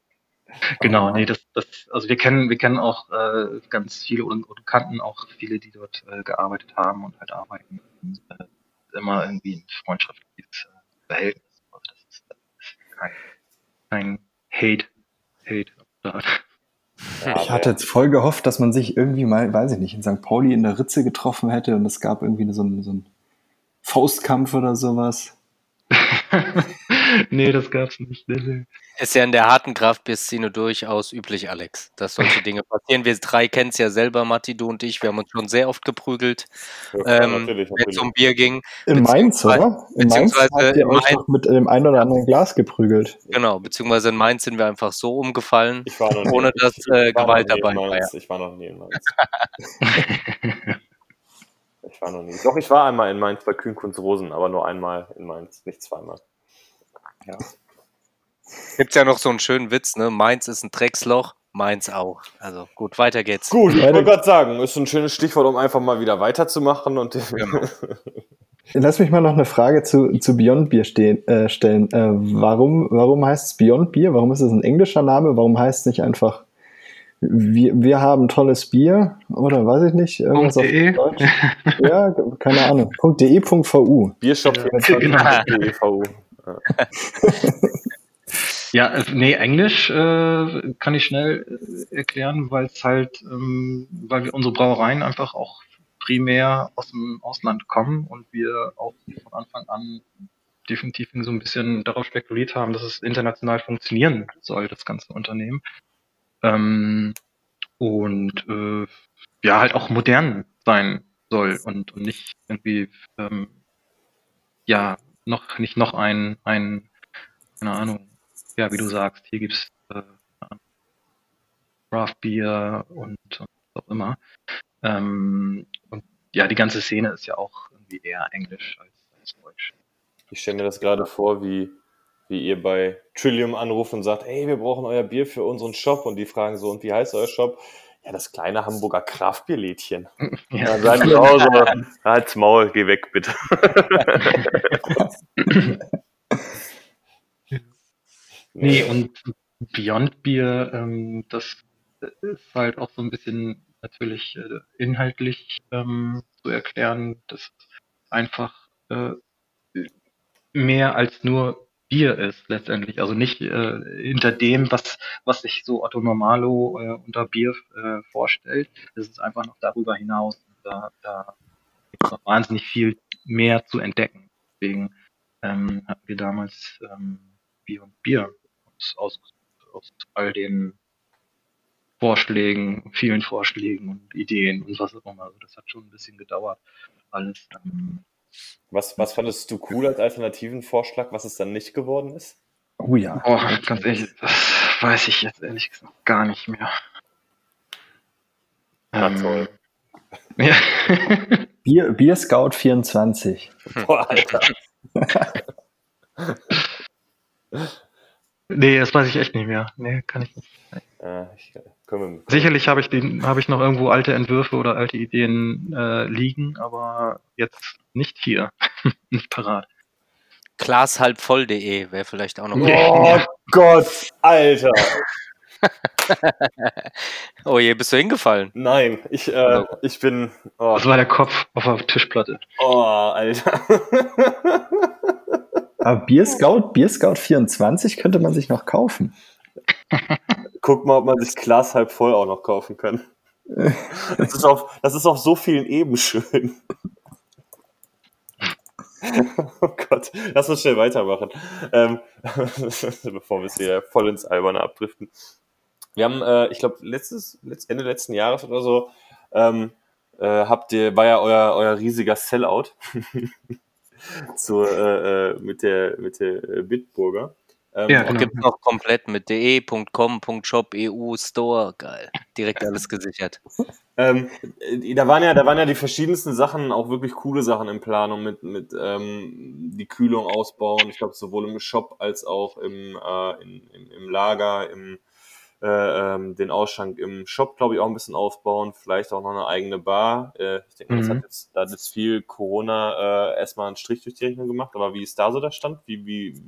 Genau, nee, das, das, also wir kennen, wir kennen auch äh, ganz viele und, und kannten auch viele, die dort äh, gearbeitet haben und halt arbeiten. Und, äh, immer irgendwie ein freundschaftliches äh, Verhältnis. Also das ist, das ist kein, kein Hate, Hate. Ich hatte jetzt voll gehofft, dass man sich irgendwie mal, weiß ich nicht, in St. Pauli in der Ritze getroffen hätte und es gab irgendwie so einen, so einen Faustkampf oder sowas. nee, das gab's nicht. Nee, nee. Ist ja in der harten Kraftbier-Szene durchaus üblich, Alex, dass solche Dinge passieren. Wir drei kennen es ja selber, Matti, du und ich. Wir haben uns schon sehr oft geprügelt, Ja, ähm, wenn es um. Bier ging. In Mainz, oder? In Mainz beziehungsweise habt ihr euch Mainz- doch mit dem ein oder anderen Glas geprügelt. Genau, beziehungsweise in Mainz sind wir einfach so umgefallen. Ich war noch nie, ohne dass, ich, äh, ich war Gewalt noch nie in dabei war, Mainz. Ich war noch nie in Mainz. Ich war noch nie. Doch, ich war einmal in Mainz bei Kühnkunst Rosen, aber nur einmal in Mainz, nicht zweimal. Ja. Gibt's ja noch so einen schönen Witz, ne? Mainz ist ein Drecksloch, Mainz auch. Also gut, weiter geht's. Gut, ich wollte gerade sagen, ist ein schönes Stichwort, um einfach mal wieder weiterzumachen. Und Genau. Lass mich mal noch eine Frage zu, zu Beyond Beer stehen, äh, stellen. Äh, warum, warum heißt es Beyond Beer? Warum ist es ein englischer Name? Warum heißt es nicht einfach wir, wir haben tolles Bier oder weiß ich nicht, irgendwas auf .de? Deutsch? Ja, keine Ahnung. .de.vu. Biershop Ja, 24 genau. Ja, äh, nee, Englisch äh, kann ich schnell äh, erklären, weil es halt, ähm, weil wir unsere Brauereien einfach auch primär aus dem Ausland kommen und wir auch von Anfang an definitiv so ein bisschen darauf spekuliert haben, dass es international funktionieren soll, das ganze Unternehmen. Ähm, und äh, ja, halt auch modern sein soll und, und nicht irgendwie ähm, ja noch nicht noch ein, ein keine Ahnung, ja, wie du sagst, hier gibt's äh, Craft Beer und, und was auch immer. Ähm, und ja, die ganze Szene ist ja auch irgendwie eher Englisch als, als Deutsch. Ich stelle mir das gerade vor, wie, wie ihr bei Trillium anruft und sagt, hey, wir brauchen euer Bier für unseren Shop. Und die fragen so, und wie heißt euer Shop? Ja, das kleine Hamburger Kraftbierlädchen. Ja. Dann die auch so, halt's Maul, geh weg, bitte. Nee, und Beyond Beer, ähm, das ist halt auch so ein bisschen natürlich äh, inhaltlich ähm, zu erklären, dass einfach äh, mehr als nur Bier ist letztendlich. Also nicht äh, hinter dem, was, was sich so Otto Normalo äh, unter Bier äh, vorstellt. Es ist einfach noch darüber hinaus. Da, da gibt es noch wahnsinnig viel mehr zu entdecken. Deswegen ähm, hatten wir damals ähm, Bier und Bier uns ausgesucht aus all den Vorschlägen, vielen Vorschlägen und Ideen und was auch immer. Also das hat schon ein bisschen gedauert. Alles. Ähm, Was, was fandest du cool als alternativen Vorschlag, was es dann nicht geworden ist? Oh ja. oh, ganz ehrlich, das weiß ich jetzt ehrlich gesagt gar nicht mehr. Na Ähm, toll. Ja. Bier, Bier Scout 24. Boah, Alter. nee, das weiß ich echt nicht mehr. Nee, kann ich nicht. Äh, ich, können wir, Sicherlich habe ich habe ich noch irgendwo alte Entwürfe oder alte Ideen äh, liegen, aber jetzt nicht hier. nicht parat. Glashalbvoll.de wäre vielleicht auch noch. Oh Gott, Alter. Oh je, bist du hingefallen? Nein, ich, äh, ich bin. Oh, Das war der Kopf auf der Tischplatte. oh Alter. Aber Bier Scout, Bier Scout 24 könnte man sich noch kaufen. Guck mal, ob man sich Glas halb voll auch noch kaufen kann. Das ist auf, das ist auf so vielen Ebenen schön. oh Gott, lass uns schnell weitermachen, ähm, bevor wir es hier voll ins Alberne abdriften. Wir haben, äh, ich glaube, letztes, letzt, Ende letzten Jahres oder so, ähm, äh, habt ihr, war ja euer, euer riesiger Sellout so, äh, äh, mit der, mit der Bitburger. Ähm, ja, genau. Gibt noch komplett mit de.com.shop, EU, Store, geil. Direkt alles gesichert. ähm, da waren ja, da waren ja die verschiedensten Sachen, auch wirklich coole Sachen in Planung mit, mit ähm, die Kühlung ausbauen. Ich glaube, sowohl im Shop als auch im, äh, in, im, im Lager, im äh, ähm, den Ausschank im Shop, glaube ich, auch ein bisschen aufbauen, vielleicht auch noch eine eigene Bar. Äh, ich denke, mhm. das hat jetzt, da hat jetzt viel Corona äh, erstmal einen Strich durch die Rechnung gemacht, aber wie ist da so der Stand? Wie, wie,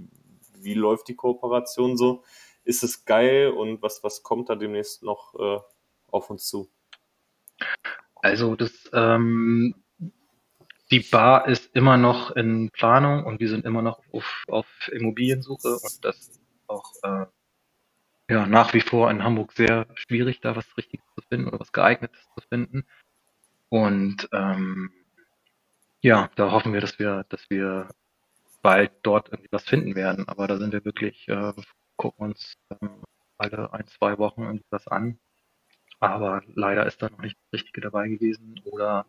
wie läuft die Kooperation so? Ist es geil und was, was kommt da demnächst noch äh, auf uns zu? Also das ähm, die Bar ist immer noch in Planung und wir sind immer noch auf, auf Immobiliensuche und das auch äh, ja, nach wie vor in Hamburg sehr schwierig, da was Richtiges zu finden oder was Geeignetes zu finden. Und ähm, ja, da hoffen wir, dass wir, dass wir bald dort irgendwie was finden werden. Aber da sind wir wirklich, äh, gucken uns ähm, alle ein, zwei Wochen irgendwie was an. Aber leider ist da noch nicht das Richtige dabei gewesen oder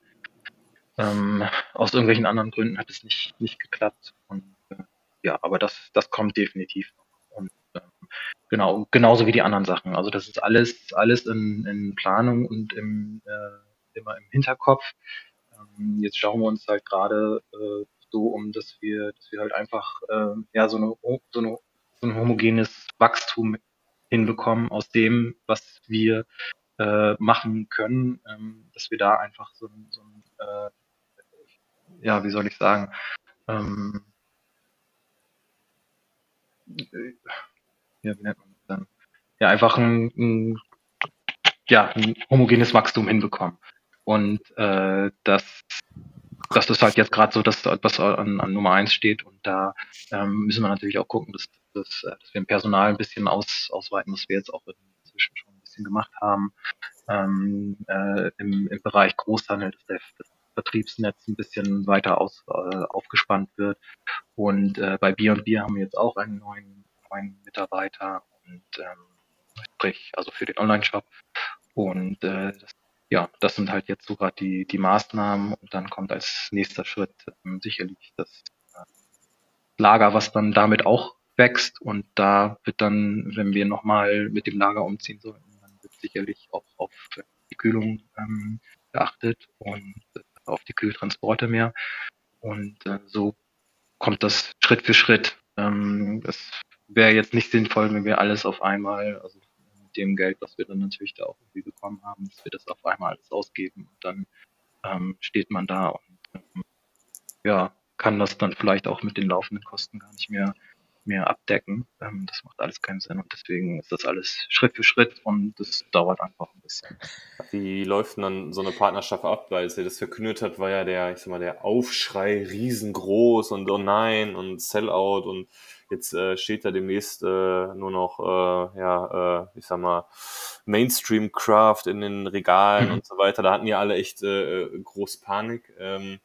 ähm, aus irgendwelchen anderen Gründen hat es nicht, nicht geklappt. Und äh, ja, aber das, das kommt definitiv. Und ähm, genau, genauso wie die anderen Sachen. Also das ist alles, alles in, in Planung und im, äh, immer im Hinterkopf. Ähm, jetzt schauen wir uns halt gerade äh, so um, dass wir, dass wir halt einfach äh, ja so eine, so eine so ein homogenes Wachstum hinbekommen aus dem, was wir äh, machen können, ähm, dass wir da einfach so so ein äh, ja, wie soll ich sagen, ähm, ja, wie nennt man das dann? Ja, einfach ein, ein, ja, ein homogenes Wachstum hinbekommen. Und äh, das das ist halt jetzt gerade so, dass was an, an Nummer eins steht und da ähm, müssen wir natürlich auch gucken, dass, dass, äh, dass wir im Personal ein bisschen aus, ausweiten, was wir jetzt auch inzwischen schon ein bisschen gemacht haben. Ähm, äh, im, Im Bereich Großhandel, dass der, das Vertriebsnetz ein bisschen weiter aus, äh, aufgespannt wird. Und äh, bei Bier haben wir jetzt auch einen neuen, neuen Mitarbeiter und ähm, sprich, also für den Online-Shop. Und äh, das ja, das sind halt jetzt sogar die, die Maßnahmen und dann kommt als nächster Schritt ähm, sicherlich das äh, Lager, was dann damit auch wächst und da wird dann, wenn wir nochmal mit dem Lager umziehen sollten, dann wird sicherlich auch auf die Kühlung ähm, geachtet und äh, auf die Kühltransporte mehr und äh, so kommt das Schritt für Schritt. Ähm, es wäre jetzt nicht sinnvoll, wenn wir alles auf einmal, also dem Geld, was wir dann natürlich da auch irgendwie bekommen haben, dass wir das auf einmal alles ausgeben und dann ähm, steht man da und ähm, ja, kann das dann vielleicht auch mit den laufenden Kosten gar nicht mehr mehr abdecken. Ähm, das macht alles keinen Sinn und deswegen ist das alles Schritt für Schritt und das dauert einfach ein bisschen. Wie läuft denn dann so eine Partnerschaft ab? Weil sie das verkündet hat, war ja der, ich sag mal, der Aufschrei riesengroß und oh nein und Sellout und Jetzt äh, steht da demnächst äh, nur noch, äh, ja, äh, ich sag mal, Mainstream Craft in den Regalen mhm. und so weiter. Da hatten ja alle echt äh, äh, groß Panik. Ähm,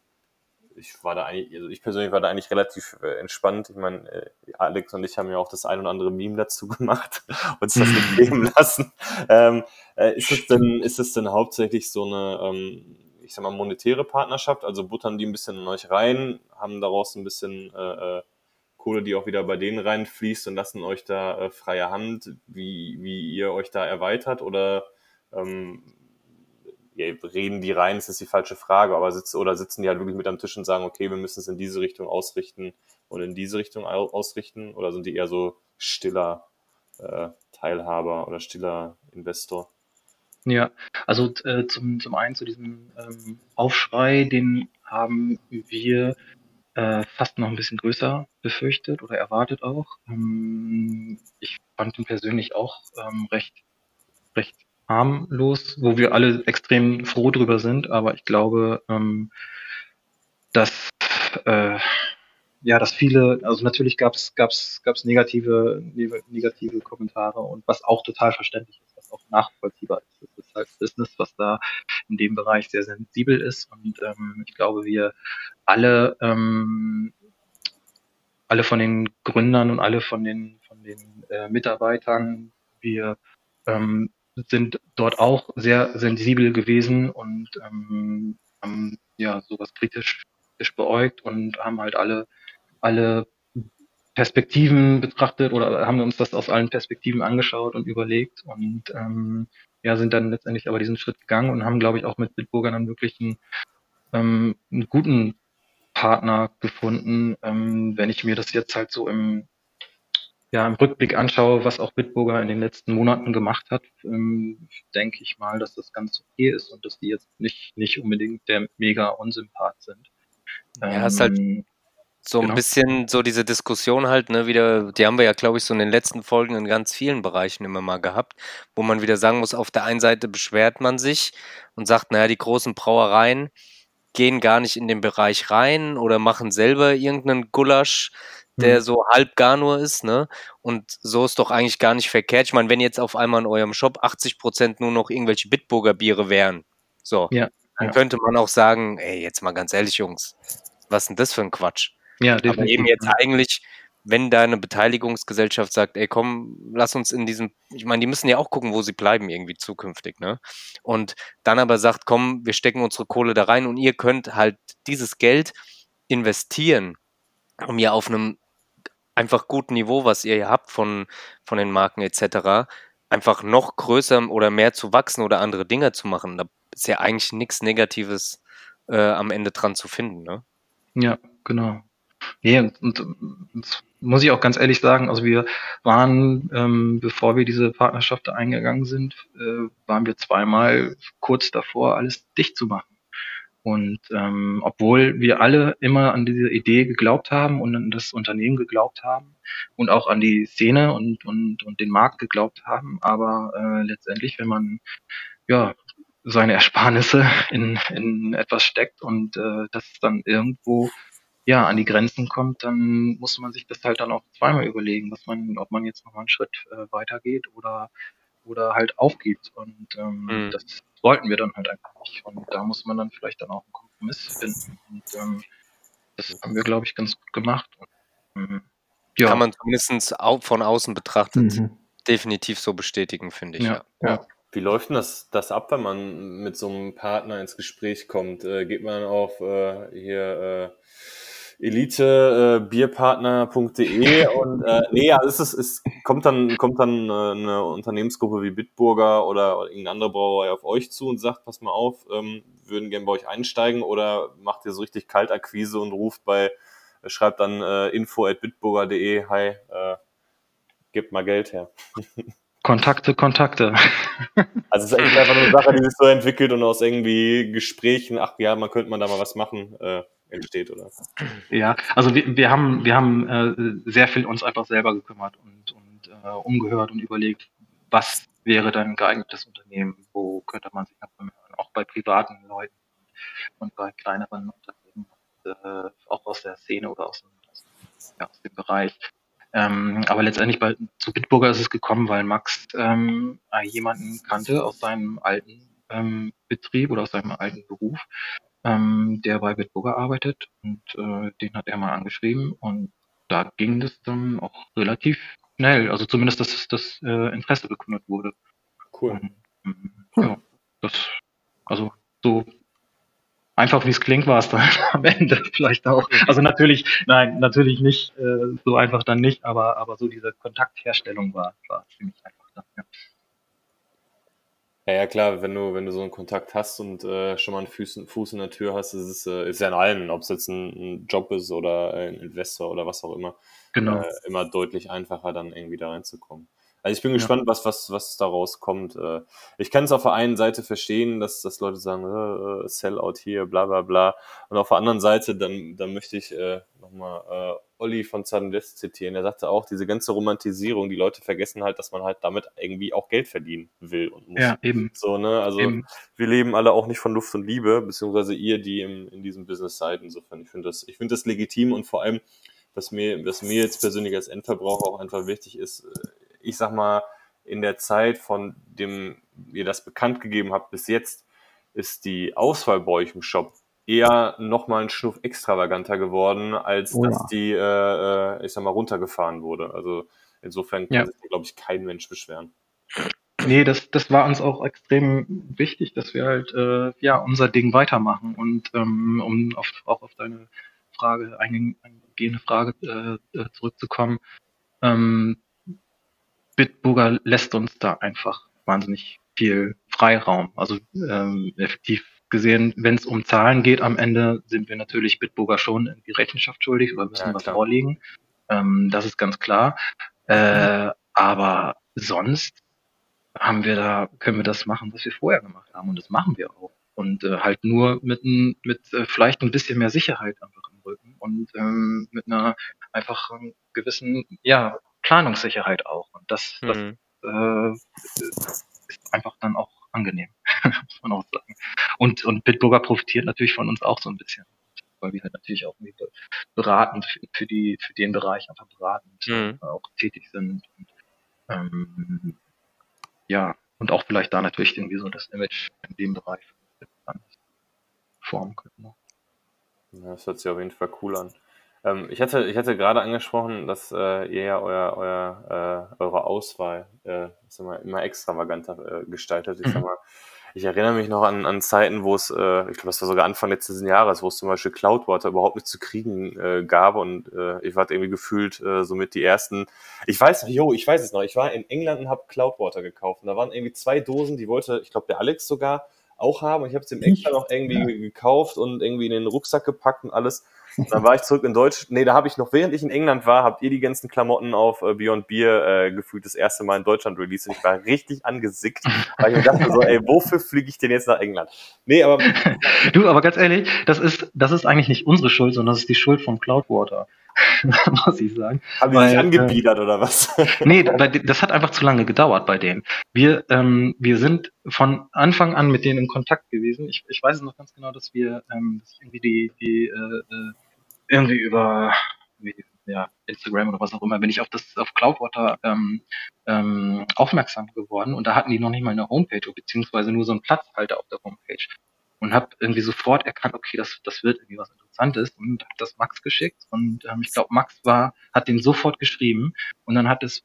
ich war da eigentlich, also ich persönlich war da eigentlich relativ äh, entspannt. Ich meine, äh, Alex und ich haben ja auch das ein oder andere Meme dazu gemacht, uns das geben lassen. Ähm, äh, ist es denn, ist es denn hauptsächlich so eine, ähm, ich sag mal, monetäre Partnerschaft? Also buttern die ein bisschen in euch rein, haben daraus ein bisschen äh, äh Kohle, die auch wieder bei denen reinfließt und lassen euch da äh, freie Hand, wie, wie ihr euch da erweitert oder ähm, ja, reden die rein, das ist die falsche Frage, aber sitzen oder sitzen die halt wirklich mit am Tisch und sagen, okay, wir müssen es in diese Richtung ausrichten und in diese Richtung ausrichten oder sind die eher so stiller äh, Teilhaber oder stiller Investor? Ja, also äh, zum, zum einen zu diesem ähm, Aufschrei, den haben wir äh, fast noch ein bisschen größer befürchtet oder erwartet auch. Ähm, ich fand ihn persönlich auch ähm, recht, recht harmlos, wo wir alle extrem froh drüber sind, aber ich glaube, ähm, dass äh, ja, dass viele, also natürlich gab es gab's, gab's negative, negative Kommentare und was auch total verständlich ist, was auch nachvollziehbar ist. Das ist halt Business, was da in dem Bereich sehr sensibel ist und ähm, ich glaube, wir alle, ähm, alle von den Gründern und alle von den, von den äh, Mitarbeitern, wir ähm, sind dort auch sehr sensibel gewesen und ähm, haben ja sowas kritisch, kritisch beäugt und haben halt alle, alle Perspektiven betrachtet oder haben uns das aus allen Perspektiven angeschaut und überlegt und ähm, ja, sind dann letztendlich aber diesen Schritt gegangen und haben, glaube ich, auch mit Bitburger dann wirklich einen, ähm, einen guten Partner gefunden. Ähm, wenn ich mir das jetzt halt so im, ja, im Rückblick anschaue, was auch Bitburger in den letzten Monaten gemacht hat, ähm, denke ich mal, dass das ganz okay ist und dass die jetzt nicht, nicht unbedingt der mega Unsympath sind. Ja, ist halt Ähm, so ein genau. bisschen so diese Diskussion halt, ne, wieder, die haben wir ja, glaube ich, so in den letzten Folgen in ganz vielen Bereichen immer mal gehabt, wo man wieder sagen muss, auf der einen Seite beschwert man sich und sagt, naja, die großen Brauereien gehen gar nicht in den Bereich rein oder machen selber irgendeinen Gulasch, der Hm. so halb gar nur ist, ne? Und so ist doch eigentlich gar nicht verkehrt. Ich meine, wenn jetzt auf einmal in eurem Shop 80 Prozent nur noch irgendwelche Bitburger Biere wären, so, Ja, dann ja. könnte man auch sagen, ey, jetzt mal ganz ehrlich, Jungs, was ist denn das für ein Quatsch? Ja, Aber definitiv. eben jetzt eigentlich, wenn deine Beteiligungsgesellschaft sagt, ey, komm, lass uns in diesem, ich meine, die müssen ja auch gucken, wo sie bleiben irgendwie zukünftig, ne? Und dann aber sagt, komm, wir stecken unsere Kohle da rein und ihr könnt halt dieses Geld investieren, um ja auf einem einfach guten Niveau, was ihr hier habt von, von den Marken etc., einfach noch größer oder mehr zu wachsen oder andere Dinge zu machen. Da ist ja eigentlich nichts Negatives äh, am Ende dran zu finden, ne? Ja, genau. Nee, und, und, und muss ich auch ganz ehrlich sagen, also wir waren, ähm, bevor wir diese Partnerschaft eingegangen sind, äh, waren wir zweimal kurz davor, alles dicht zu machen. Und ähm, obwohl wir alle immer an diese Idee geglaubt haben und an das Unternehmen geglaubt haben und auch an die Szene und, und, und den Markt geglaubt haben, aber äh, letztendlich, wenn man ja seine Ersparnisse in, in etwas steckt und äh, das dann irgendwo ja an die Grenzen kommt, dann muss man sich das halt dann auch zweimal überlegen, was man, ob man jetzt nochmal einen Schritt äh, weitergeht oder oder halt aufgibt. Und ähm, Mhm. das wollten wir dann halt einfach nicht. Und da muss man dann vielleicht dann auch einen Kompromiss finden. Und ähm, das haben wir, glaube ich, ganz gut gemacht. Und, ähm, ja, Kann man zumindest von außen betrachtet Mhm. definitiv so bestätigen, finde ich. ja, Ja. ja. Wie läuft denn das, das ab, wenn man mit so einem Partner ins Gespräch kommt? Äh, geht man auf äh, hier äh, elitebierpartner.de und äh, nee, ja, es, ist, es kommt dann kommt dann äh, eine Unternehmensgruppe wie Bitburger oder irgendeine andere Brauerei auf euch zu und sagt, pass mal auf, ähm, würden gerne bei euch einsteigen oder macht ihr so richtig Kaltakquise und ruft bei, schreibt dann äh, info at bitburger.de, hi, äh, gebt mal Geld her. Kontakte, Kontakte. Also es ist eigentlich einfach nur eine Sache, die sich so entwickelt und aus irgendwie Gesprächen, ach ja, man könnte man da mal was machen, äh, entsteht, oder? Ja, also wir, wir haben, wir haben äh, sehr viel uns einfach selber gekümmert und, und äh, umgehört und überlegt, was wäre dann ein geeignetes Unternehmen, wo könnte man sich auch bei privaten Leuten und bei kleineren Unternehmen, äh, auch aus der Szene oder aus ja, aus dem Bereich. Ähm, aber letztendlich bei, zu Bitburger ist es gekommen, weil Max ähm, äh, jemanden kannte aus seinem alten ähm, Betrieb oder aus seinem alten Beruf, ähm, der bei Bitburger arbeitet und äh, den hat er mal angeschrieben und da ging das dann auch relativ schnell, also zumindest, dass das äh, Interesse bekundet wurde. Cool. Und, ähm, ja, das, also so einfach wie es klingt, war es dann am Ende vielleicht auch. Also natürlich, nein, natürlich nicht äh, so einfach dann nicht, aber aber so diese Kontaktherstellung war, war ziemlich einfach dann. Ja. Ja, ja, klar, wenn du, wenn du so einen Kontakt hast und äh, schon mal einen Fuß, Fuß in der Tür hast, ist es äh, ist ja in allen, ob es jetzt ein, ein Job ist oder ein Investor oder was auch immer, Genau. äh, immer deutlich einfacher, dann irgendwie da reinzukommen. Also ich bin Ja. gespannt, was, was, was daraus kommt. Äh, ich kann es auf der einen Seite verstehen, dass, dass Leute sagen, äh, äh, Sellout hier, bla bla bla. Und auf der anderen Seite, dann, dann möchte ich äh, nochmal äh, Olli von Sudden zitieren. Er sagte auch, diese ganze Romantisierung, die Leute vergessen halt, dass man halt damit irgendwie auch Geld verdienen will und muss. Ja, eben. So, ne? Also eben. wir leben alle auch nicht von Luft und Liebe, beziehungsweise ihr, die im, in diesem Business seid. Insofern, ich finde das, ich finde das legitim und vor allem, was mir, was mir jetzt persönlich als Endverbraucher auch einfach wichtig ist, äh, ich sag mal, in der Zeit von dem ihr das bekannt gegeben habt bis jetzt, ist die Auswahl bei euch im Shop eher nochmal ein Schnuff extravaganter geworden, als Oh dass ja. die, äh, äh, ich sag mal, runtergefahren wurde. Also insofern kann Ja. sich, glaube ich, kein Mensch beschweren. Nee, das, das war uns auch extrem wichtig, dass wir halt äh, ja unser Ding weitermachen. Und ähm, um auf, auch auf deine Frage, einge- eingehende Frage äh, äh, zurückzukommen, ähm, Bitburger lässt uns da einfach wahnsinnig viel Freiraum. Also ähm, effektiv gesehen, wenn es um Zahlen geht, am Ende sind wir natürlich Bitburger schon irgendwie Rechenschaft schuldig oder müssen Ja, was vorlegen. Ähm, das ist ganz klar. Äh, aber sonst haben wir da, können wir das machen, was wir vorher gemacht haben. Und das machen wir auch. Und äh, halt nur mit, ein, mit äh, vielleicht ein bisschen mehr Sicherheit einfach im Rücken und ähm, mit einer einfach ähm, gewissen, ja, Planungssicherheit auch. Und das, das Mhm. äh, ist einfach dann auch angenehm, muss man auch sagen. Und, und Bitburger profitiert natürlich von uns auch so ein bisschen, weil wir halt natürlich auch irgendwie be- beratend für, für die, für den Bereich einfach beratend Mhm. äh, auch tätig sind. Und, ähm, ja, und auch vielleicht da natürlich irgendwie so das Image in dem Bereich formen können. Ne? Ja, das hört sich auf jeden Fall cool an. Ähm, ich hatte, ich hatte gerade angesprochen, dass äh, ihr ja euer, euer, äh, eure Auswahl äh, mal, immer extravaganter äh, gestaltet. Ich, sag Mhm. mal, ich erinnere mich noch an, an Zeiten, wo es, äh, ich glaube, das war sogar Anfang letzten Jahres, wo es zum Beispiel Cloudwater überhaupt nicht zu kriegen äh, gab und äh, ich war irgendwie gefühlt äh, somit die ersten. Ich weiß jo, ich weiß es noch. Ich war in England und habe Cloudwater gekauft und da waren irgendwie zwei Dosen, die wollte, ich glaube, der Alex sogar auch haben und ich habe es ihm extra noch irgendwie Ja. gekauft und irgendwie in den Rucksack gepackt und alles. Und dann war ich zurück in Deutsch. Nee, da habe ich noch, während ich in England war, habt ihr die ganzen Klamotten auf äh, Beyond Beer äh, gefühlt das erste Mal in Deutschland released und ich war richtig angesickt, weil ich mir dachte so, ey, wofür fliege ich denn jetzt nach England? Nee, aber Du, aber ganz ehrlich, das ist, das ist eigentlich nicht unsere Schuld, sondern das ist die Schuld von Cloudwater. muss ich sagen. haben die sich äh, angebiedert oder was? Nee, das hat einfach zu lange gedauert bei denen. Wir, ähm, wir sind von Anfang an mit denen in Kontakt gewesen. Ich, ich weiß es noch ganz genau, dass wir ähm, dass irgendwie die, die äh, äh, irgendwie über wie, ja, Instagram oder was auch immer, bin ich auf das auf Cloudwater ähm, ähm, aufmerksam geworden. Und da hatten die noch nicht mal eine Homepage beziehungsweise nur so einen Platzhalter auf der Homepage. Und habe irgendwie sofort erkannt, okay, das das wird irgendwie was Interessantes. Und habe das Max geschickt. Und ähm, ich glaube Max war hat den sofort geschrieben. Und dann hat es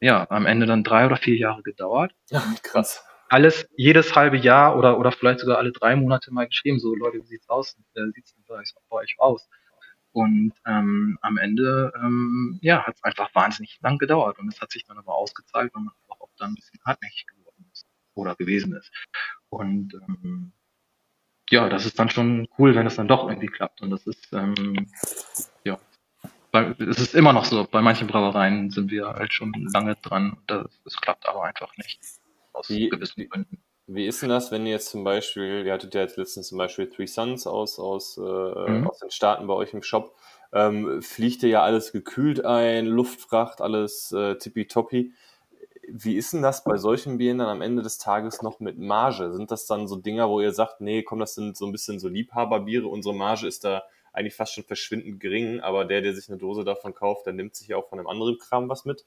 ja am Ende dann drei oder vier Jahre gedauert. Krass. alles jedes halbe Jahr oder oder vielleicht sogar alle drei Monate mal geschrieben, so Leute, wie sieht's aus? Äh, sieht's bei euch aus? Und ähm, am Ende ähm, ja, hat es einfach wahnsinnig lang gedauert und es hat sich dann aber ausgezahlt, weil man auch, auch dann ein bisschen hartnäckig geworden ist oder gewesen ist. Und ähm, ja, das ist dann schon cool, wenn es dann doch irgendwie klappt. Und das ist ähm, ja, weil es ist immer noch so. Bei manchen Brauereien sind wir halt schon lange dran. Das, es klappt aber einfach nicht aus Wie- gewissen Gründen. Wie ist denn das, wenn ihr jetzt zum Beispiel, ihr hattet ja jetzt letztens zum Beispiel Three Sons aus, aus, äh, Mhm. aus den Staaten bei euch im Shop, ähm, fliegt ihr ja alles gekühlt ein, Luftfracht, alles äh, tippitoppi. Wie ist denn das bei solchen Bieren dann am Ende des Tages noch mit Marge? Sind das dann so Dinger, wo ihr sagt, nee, komm, das sind so ein bisschen so Liebhaberbiere, unsere Marge ist da eigentlich fast schon verschwindend gering, aber der, der sich eine Dose davon kauft, der nimmt sich ja auch von einem anderen Kram was mit?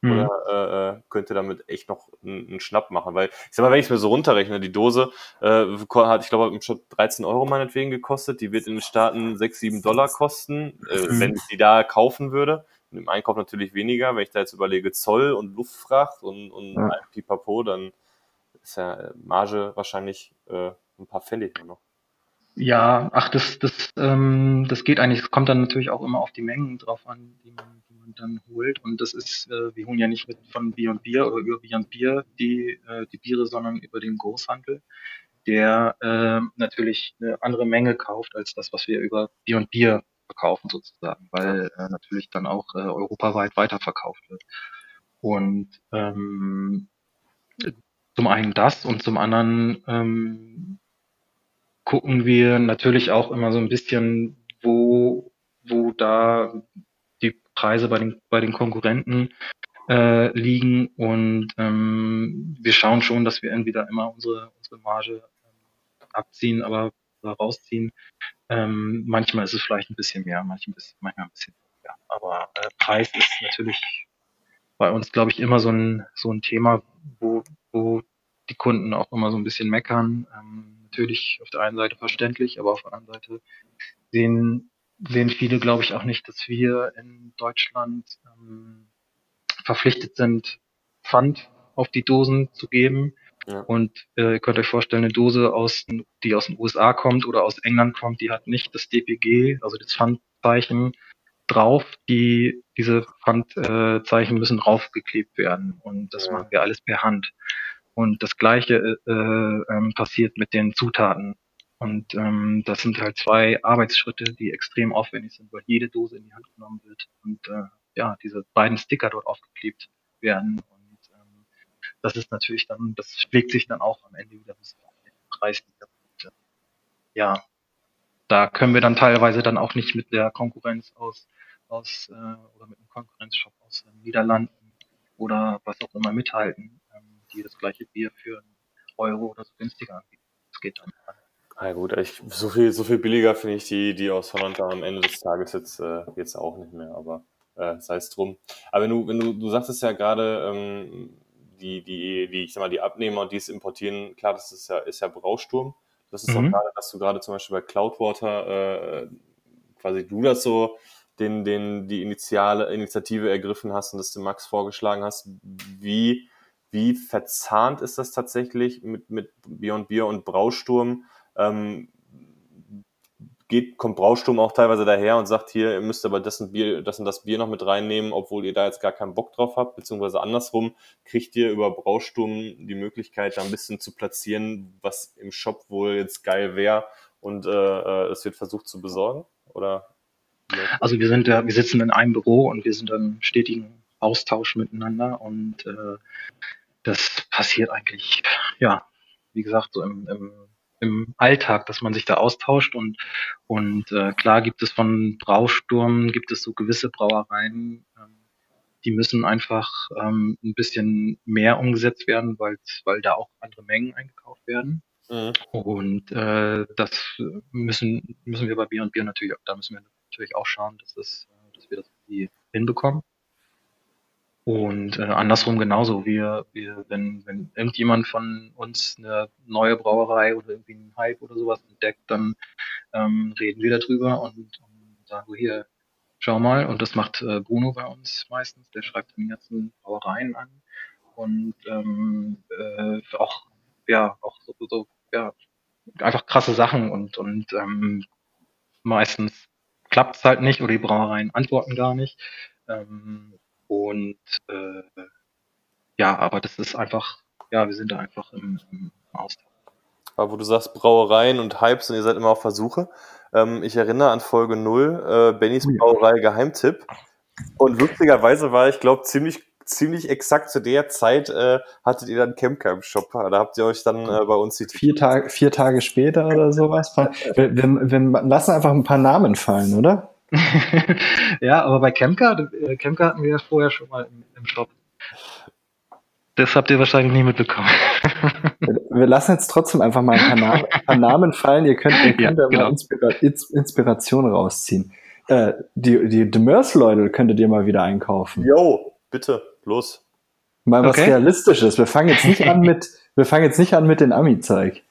Mhm. Oder äh, äh, könnte damit echt noch einen, einen Schnapp machen? Weil, ich sag mal, wenn ich es mir so runterrechne, die Dose äh, hat, ich glaube, im Shop 13 Euro meinetwegen gekostet. Die wird in den Staaten 6, 7 Dollar kosten, äh, Mhm. wenn ich die da kaufen würde. Und im Einkauf natürlich weniger. Wenn ich da jetzt überlege, Zoll und Luftfracht und, und Ja. Pipapo, dann ist ja äh, Marge wahrscheinlich äh, ein paar nur noch. Ja, ach, das, das, ähm, das geht eigentlich. Es kommt dann natürlich auch immer auf die Mengen drauf an, die man, die man dann holt. Und das ist, äh, wir holen ja nicht mit von Beyond Bier oder über Beyond Bier die, äh, die Biere, sondern über den Großhandel, der äh, natürlich eine andere Menge kauft als das, was wir über Beyond Bier verkaufen sozusagen, weil äh, natürlich dann auch äh, europaweit weiterverkauft wird. Und ähm, zum einen das und zum anderen ähm, gucken wir natürlich auch immer so ein bisschen, wo, wo da die Preise bei den, bei den Konkurrenten äh, liegen und ähm, wir schauen schon, dass wir da immer unsere, unsere Marge ähm, abziehen, aber rausziehen. Ähm, manchmal ist es vielleicht ein bisschen mehr, manchmal, ist, manchmal ein bisschen weniger. Aber äh, Preis ist natürlich bei uns, glaube ich, immer so ein, so ein Thema, wo, wo die Kunden auch immer so ein bisschen meckern. Ähm, natürlich auf der einen Seite verständlich, aber auf der anderen Seite sehen, sehen viele, glaube ich, auch nicht, dass wir in Deutschland ähm, verpflichtet sind, Pfand auf die Dosen zu geben. Ja. Und äh, ihr könnt euch vorstellen, eine Dose, aus, die aus den USA kommt oder aus England kommt, die hat nicht das DPG, also das Pfandzeichen drauf. Die, diese Pfandzeichen müssen draufgeklebt werden. Und das ja. machen wir alles per Hand. Und das Gleiche äh, äh, passiert mit den Zutaten. Und ähm, das sind halt zwei Arbeitsschritte, die extrem aufwendig sind, weil jede Dose in die Hand genommen wird und äh, ja, diese beiden Sticker dort aufgeklebt werden. Und ähm, das ist natürlich dann, das schlägt sich dann auch am Ende wieder bis auf den Preis nieder. Ja, da können wir dann teilweise dann auch nicht mit der Konkurrenz aus, aus äh, oder mit einem Konkurrenzshop aus den Niederlanden oder was auch immer mithalten, ähm, die das gleiche Bier für einen Euro oder so günstiger anbieten. Das geht dann. Na gut, ich, so viel, so viel billiger finde ich die, die aus Holland am Ende des Tages jetzt, äh, jetzt auch nicht mehr, aber äh, sei es drum. Aber wenn du, wenn du, du sagtest ja gerade, ähm, die, die, die, ich sag mal, die Abnehmer, die es importieren, klar, das ist ja, ist ja Brausturm. Das ist mhm. auch gerade, dass du gerade zum Beispiel bei Cloudwater äh, quasi du das so den, den, die initiale Initiative ergriffen hast und das dem Max vorgeschlagen hast. Wie, wie verzahnt ist das tatsächlich mit, mit Beyond Beer und Brausturm? ähm, geht, kommt Brausturm auch teilweise daher und sagt, hier, ihr müsst aber das und, Bier, das und das Bier noch mit reinnehmen, obwohl ihr da jetzt gar keinen Bock drauf habt, beziehungsweise andersrum, kriegt ihr über Brausturm die Möglichkeit, da ein bisschen zu platzieren, was im Shop wohl jetzt geil wäre und äh, äh es wird versucht zu besorgen? Oder? Also wir sind wir sitzen in einem Büro und wir sind im stetigen Austausch miteinander und äh, das passiert eigentlich, ja, wie gesagt, so im, im im Alltag, dass man sich da austauscht und und äh, klar gibt es von Brausturm gibt es so gewisse Brauereien, ähm, die müssen einfach ähm, ein bisschen mehr umgesetzt werden, weil weil da auch andere Mengen eingekauft werden. Mhm. Und äh, das müssen müssen wir bei Bier und Bier natürlich, da müssen wir natürlich auch schauen, dass das, äh, dass wir das hinbekommen. Und äh, andersrum genauso. Wir, wir, wenn, wenn irgendjemand von uns eine neue Brauerei oder irgendwie einen Hype oder sowas entdeckt, dann ähm, reden wir darüber und, und sagen so hier, schau mal. Und das macht äh, Bruno bei uns meistens. Der schreibt die ganzen Brauereien an und ähm, äh, auch ja auch so, so ja einfach krasse Sachen und und ähm, meistens klappt es halt nicht oder die Brauereien antworten gar nicht. Ähm, und äh, ja, aber das ist einfach, ja, wir sind da einfach im, im Austausch. Aber wo du sagst Brauereien und Hypes und ihr seid immer auf Versuche. Ähm, ich erinnere an Folge 0, äh, Bennys Brauerei Geheimtipp. Und lustigerweise war ich, glaube ziemlich ziemlich exakt zu der Zeit äh, hattet ihr dann Camper im Shop. Da habt ihr euch dann äh, bei uns die vier Tage vier Tage später oder sowas. Wir, wir, wir lassen einfach ein paar Namen fallen, oder? ja, aber bei Kemka, äh, Kemka hatten wir ja vorher schon mal im, im Shop. Das habt ihr wahrscheinlich nicht mitbekommen. wir lassen jetzt trotzdem einfach mal ein paar, Namen, ein paar Namen fallen. Ihr könnt, ihr könnt ja, da genau. mal Inspira Inspiration rausziehen. Äh, die die Demers-Leute könntet ihr mal wieder einkaufen. Jo, bitte, los. Mal was okay. Realistisches. Wir fangen jetzt nicht an mit, wir fangen jetzt nicht an mit den Ami-Zeug.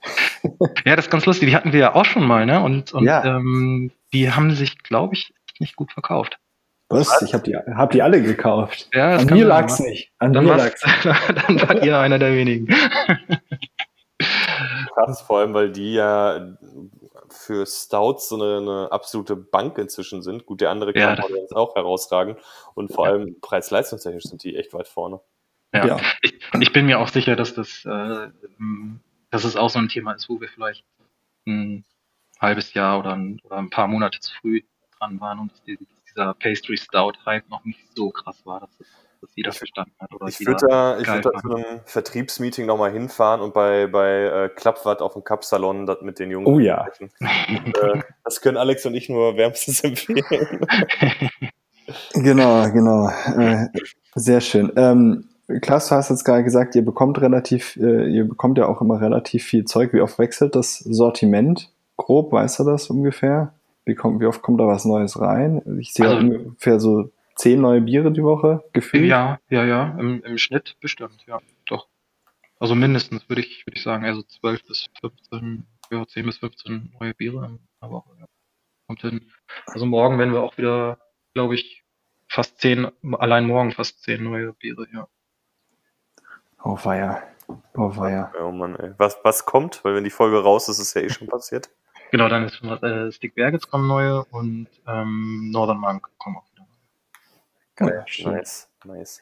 ja, das ist ganz lustig. Die hatten wir ja auch schon mal, ne? Und, und ja. ähm, die haben sich, glaube ich, nicht gut verkauft. Was? Was? Ich habe die, hab die alle gekauft. Ja, das An mir lag's nicht. An dann mir lag's Dann wart ihr einer der wenigen. Krass, vor allem, weil die ja für Stouts so eine, eine absolute Bank inzwischen sind. Gut, der andere ja, kann jetzt auch herausragen. Und vor ja. allem preis-leistungstechnisch sind die echt weit vorne. Ja, ja. Ich, und ich bin mir auch sicher, dass das, äh, dass es auch so ein Thema ist, wo wir vielleicht ein halbes Jahr oder ein, oder ein paar Monate zu früh dran waren und dass, die, dieser Pastry Stout Hype noch nicht so krass war, dass, es, dass jeder verstanden hat. Oder ich würde da, ich würd da zu einem Vertriebsmeeting nochmal hinfahren und bei, bei äh, Klappwatt auf dem Cup-Salon das mit den Jungen oh, ja. Und, äh, das können Alex und ich nur wärmstens empfehlen. genau, genau. Äh, sehr schön. Ähm, Klaas, du hast jetzt gerade gesagt, ihr bekommt relativ, äh, ihr bekommt ja auch immer relativ viel Zeug. Wie oft wechselt das Sortiment? Grob, weißt du das ungefähr? Wie, kommt, wie oft kommt da was Neues rein? Ich sehe also, ungefähr so zehn neue Biere die Woche gefühlt. Ja, ja, ja, im, im Schnitt bestimmt, ja, doch. Also mindestens würde ich, würde ich sagen, also zwölf bis 15 ja, 10 bis 15 neue Biere in einer Woche. Ja. Kommt hin. Also morgen werden wir auch wieder, glaube ich, fast 10, allein morgen fast 10 neue Biere, ja. Oh weia. Oh weia. Oh Mann, ey. Was, was kommt? Weil wenn die Folge raus ist, ist ja eh schon passiert. Genau, dann ist äh, Stick Bergets kommen neue und ähm, Northern Monk kommen auch wieder neue. Geil, schön. Nice, nice.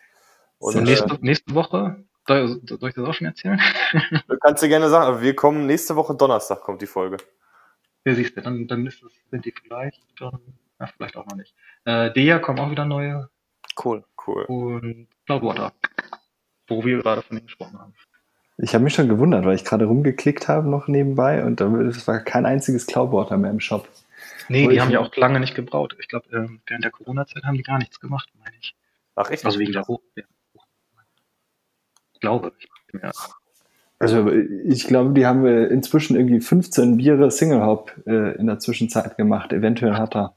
Und nächste, äh, nächste Woche, soll, soll ich das auch schon erzählen? du kannst dir gerne sagen, aber wir kommen nächste Woche Donnerstag kommt die Folge. Ja, siehst du, dann, dann ist das, sind die vielleicht schon, ja, vielleicht auch noch nicht. Äh, Dea kommen auch wieder neue Cool. Cool. und Cloudwater, wo wir gerade von denen gesprochen haben. Ich habe mich schon gewundert, weil ich gerade rumgeklickt habe noch nebenbei und da es war kein einziges Cloudwater mehr im Shop. Nee, Wo die haben ja auch lange nicht gebraut. Ich glaube, ähm, während der Corona-Zeit haben die gar nichts gemacht, meine ich. Ach, echt? Also wegen der Hoch. Ja. Ich glaube. Ich, ja. Also ich glaube, die haben äh, inzwischen irgendwie 15 Biere Single Hop äh, in der Zwischenzeit gemacht. Eventuell hat er.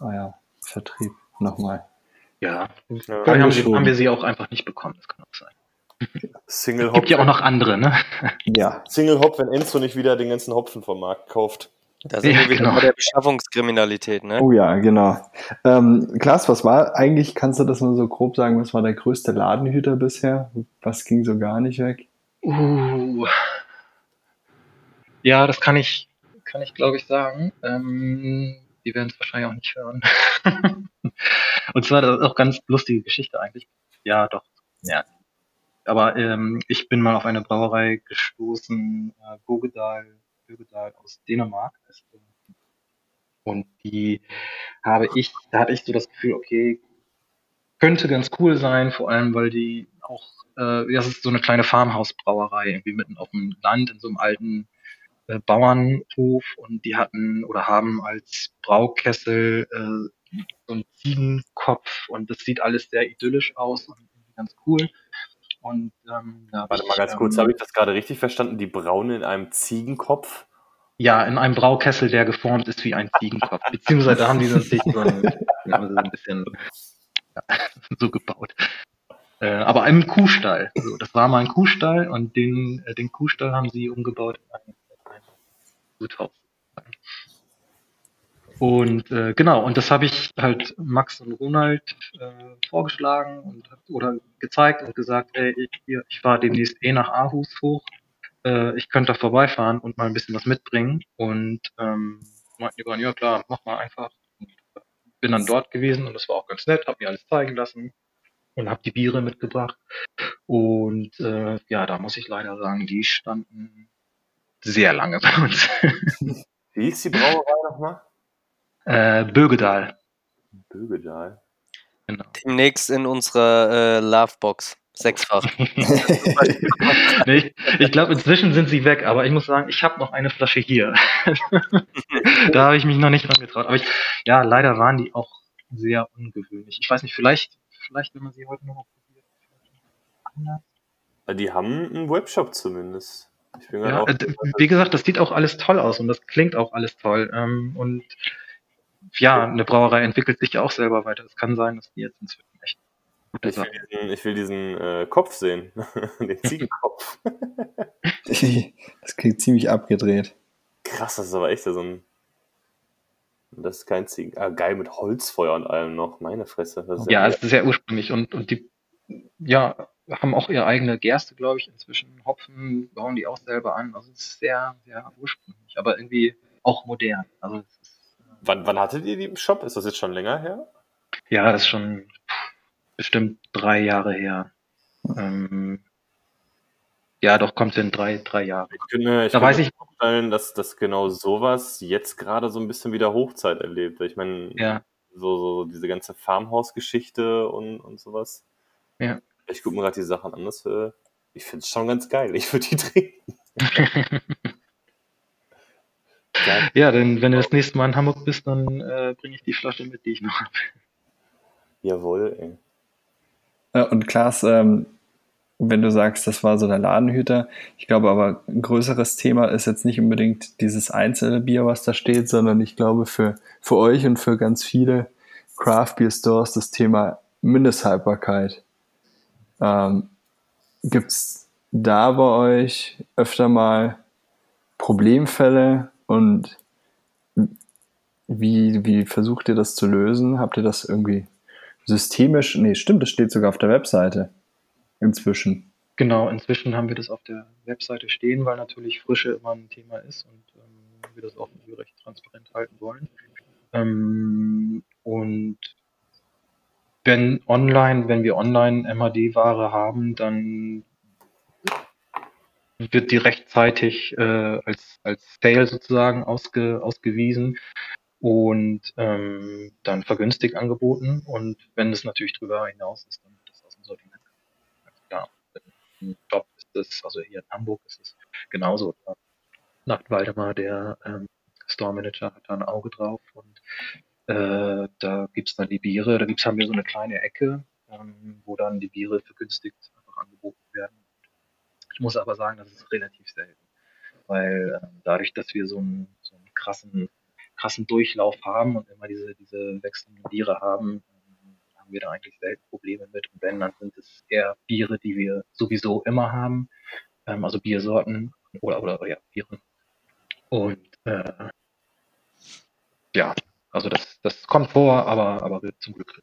Ah ja, Vertrieb. Nochmal. ja. Ja. Haben, haben wir sie auch einfach nicht bekommen. Das kann auch sein. Single Hop. Gibt ja auch noch andere, ne? Ja. Single Hop, wenn Enzo nicht wieder den ganzen Hopfen vom Markt kauft. Da sind Ja, wir wieder genau. bei der Beschaffungskriminalität, ne? Oh ja, genau. Ähm, Klaas, was war eigentlich, kannst du das mal so grob sagen, was war der größte Ladenhüter bisher? Was ging so gar nicht weg? Uh. Ja, das kann ich, kann ich glaube ich sagen. Ähm, die werden es wahrscheinlich auch nicht hören. Und zwar das ist auch ganz lustige Geschichte eigentlich. Ja, doch. Ja. Aber ähm, ich bin mal auf eine Brauerei gestoßen, äh, Bogedal, Bogedal aus Dänemark. die. Und die habe ich, da hatte ich so das Gefühl, okay, könnte ganz cool sein, vor allem weil die auch, äh, das ist so eine kleine Farmhausbrauerei, irgendwie mitten auf dem Land in so einem alten äh, Bauernhof und die hatten oder haben als Braukessel äh, so einen Ziegenkopf und das sieht alles sehr idyllisch aus und ganz cool. Und ähm, Warte ich, mal ganz ähm, kurz, habe ich das gerade richtig verstanden? Die Braune in einem Ziegenkopf? Ja, in einem Braukessel, der geformt ist wie ein Ziegenkopf. Beziehungsweise da haben die sich so ein, haben sie so ein bisschen ja, so gebaut. Äh, aber im Kuhstall. Also das war mal ein Kuhstall und den, äh, den Kuhstall haben sie umgebaut in ein, ein Guthaus. Und äh, genau, und das habe ich halt Max und Ronald äh, vorgeschlagen und oder gezeigt und gesagt, ey, ich, ich fahre demnächst eh nach Aarhus hoch äh, ich könnte da vorbeifahren und mal ein bisschen was mitbringen. Und ähm, meinten die beiden, ja klar, mach mal einfach. Und äh, bin dann dort gewesen und das war auch ganz nett, habe mir alles zeigen lassen und habe die Biere mitgebracht. Und äh, ja, da muss ich leider sagen, die standen sehr lange bei uns. Wie hieß die Brauerei nochmal? Äh, Bögedal. Bögedal. Genau. Demnächst in unserer äh, Lovebox. Sechsfach. nee, ich ich glaube, inzwischen sind sie weg, aber ich muss sagen, ich habe noch eine Flasche hier. da habe ich mich noch nicht dran getraut. Aber ich, ja, leider waren die auch sehr ungewöhnlich. Ich weiß nicht, vielleicht, vielleicht, wenn man sie heute noch probiert. Die haben einen Webshop zumindest. Ich bin Ja, wie gesagt, das sieht auch alles toll aus und das klingt auch alles toll. Ähm, und ja, eine Brauerei entwickelt sich ja auch selber weiter. Es kann sein, dass die jetzt inzwischen echt gute Ich will diesen, ich will diesen äh, Kopf sehen. Den Ziegenkopf. das klingt ziemlich abgedreht. Krass, das ist aber echt so ein. Das ist kein Ziegen. Ah, geil, mit Holzfeuer und allem noch. Meine Fresse. Das ist Ja, es ist sehr ursprünglich und, und die ja, haben auch ihre eigene Gerste, glaube ich, inzwischen. Hopfen bauen die auch selber an. Also es ist sehr, sehr ursprünglich, aber irgendwie auch modern. Also es ist, wann, wann hattet ihr die im Shop? Ist das jetzt schon länger her? ja, das ist schon bestimmt drei Jahre her. Ähm, ja, doch, kommt in drei, drei Jahre. Ich könnte, ich Da weiß mir ich- vorstellen, dass, dass genau sowas jetzt gerade so ein bisschen wieder Hochzeit erlebt. Ich meine, Ja, so, so diese ganze Farmhaus-Geschichte und, und sowas. Ja. Ich gucke mir gerade die Sachen an. Das, äh, ich finde es schon ganz geil. Ich würde die trinken. Geil. ja, denn wenn du das nächste Mal in Hamburg bist, dann äh, bringe ich die Flasche mit, die ich noch habe. Jawohl, ey. Äh, Und Klaas, ähm, wenn du sagst, das war so der Ladenhüter, ich glaube aber ein größeres Thema ist jetzt nicht unbedingt dieses einzelne Bier, was da steht, sondern ich glaube für, für euch und für ganz viele Craft Beer Stores das Thema Mindesthaltbarkeit. Ähm, Gibt es da bei euch öfter mal Problemfälle und wie, wie versucht ihr das zu lösen? Habt ihr das irgendwie systemisch? Nee, stimmt, das steht sogar auf der Webseite inzwischen. Genau, inzwischen haben wir das auf der Webseite stehen, weil natürlich Frische immer ein Thema ist und ähm, wir das auch recht transparent halten wollen. Ähm, und wenn online, wenn wir online MHD-Ware haben, dann wird die rechtzeitig äh, als, als Sale sozusagen ausge, ausgewiesen und ähm, dann vergünstigt angeboten. Und wenn es natürlich drüber hinaus ist, dann wird das aus dem Sortiment. Ja, im Job ist es, also hier in Hamburg ist es genauso. Nacht Waldemar, der ähm, Store Manager, hat da ein Auge drauf und äh, da gibt's dann die Biere, da gibt's haben wir so eine kleine Ecke, ähm, wo dann die Biere vergünstigt einfach angeboten werden. Ich muss aber sagen, das ist relativ selten, weil äh, dadurch, dass wir so einen, so einen krassen, krassen Durchlauf haben und immer diese, diese wechselnden Biere haben, ähm, haben wir da eigentlich selten Probleme mit. Und wenn, dann sind es eher Biere, die wir sowieso immer haben, ähm, also Biersorten oder, oder ja, Biere. Und äh, ja, also das, das kommt vor, aber, aber zum Glück.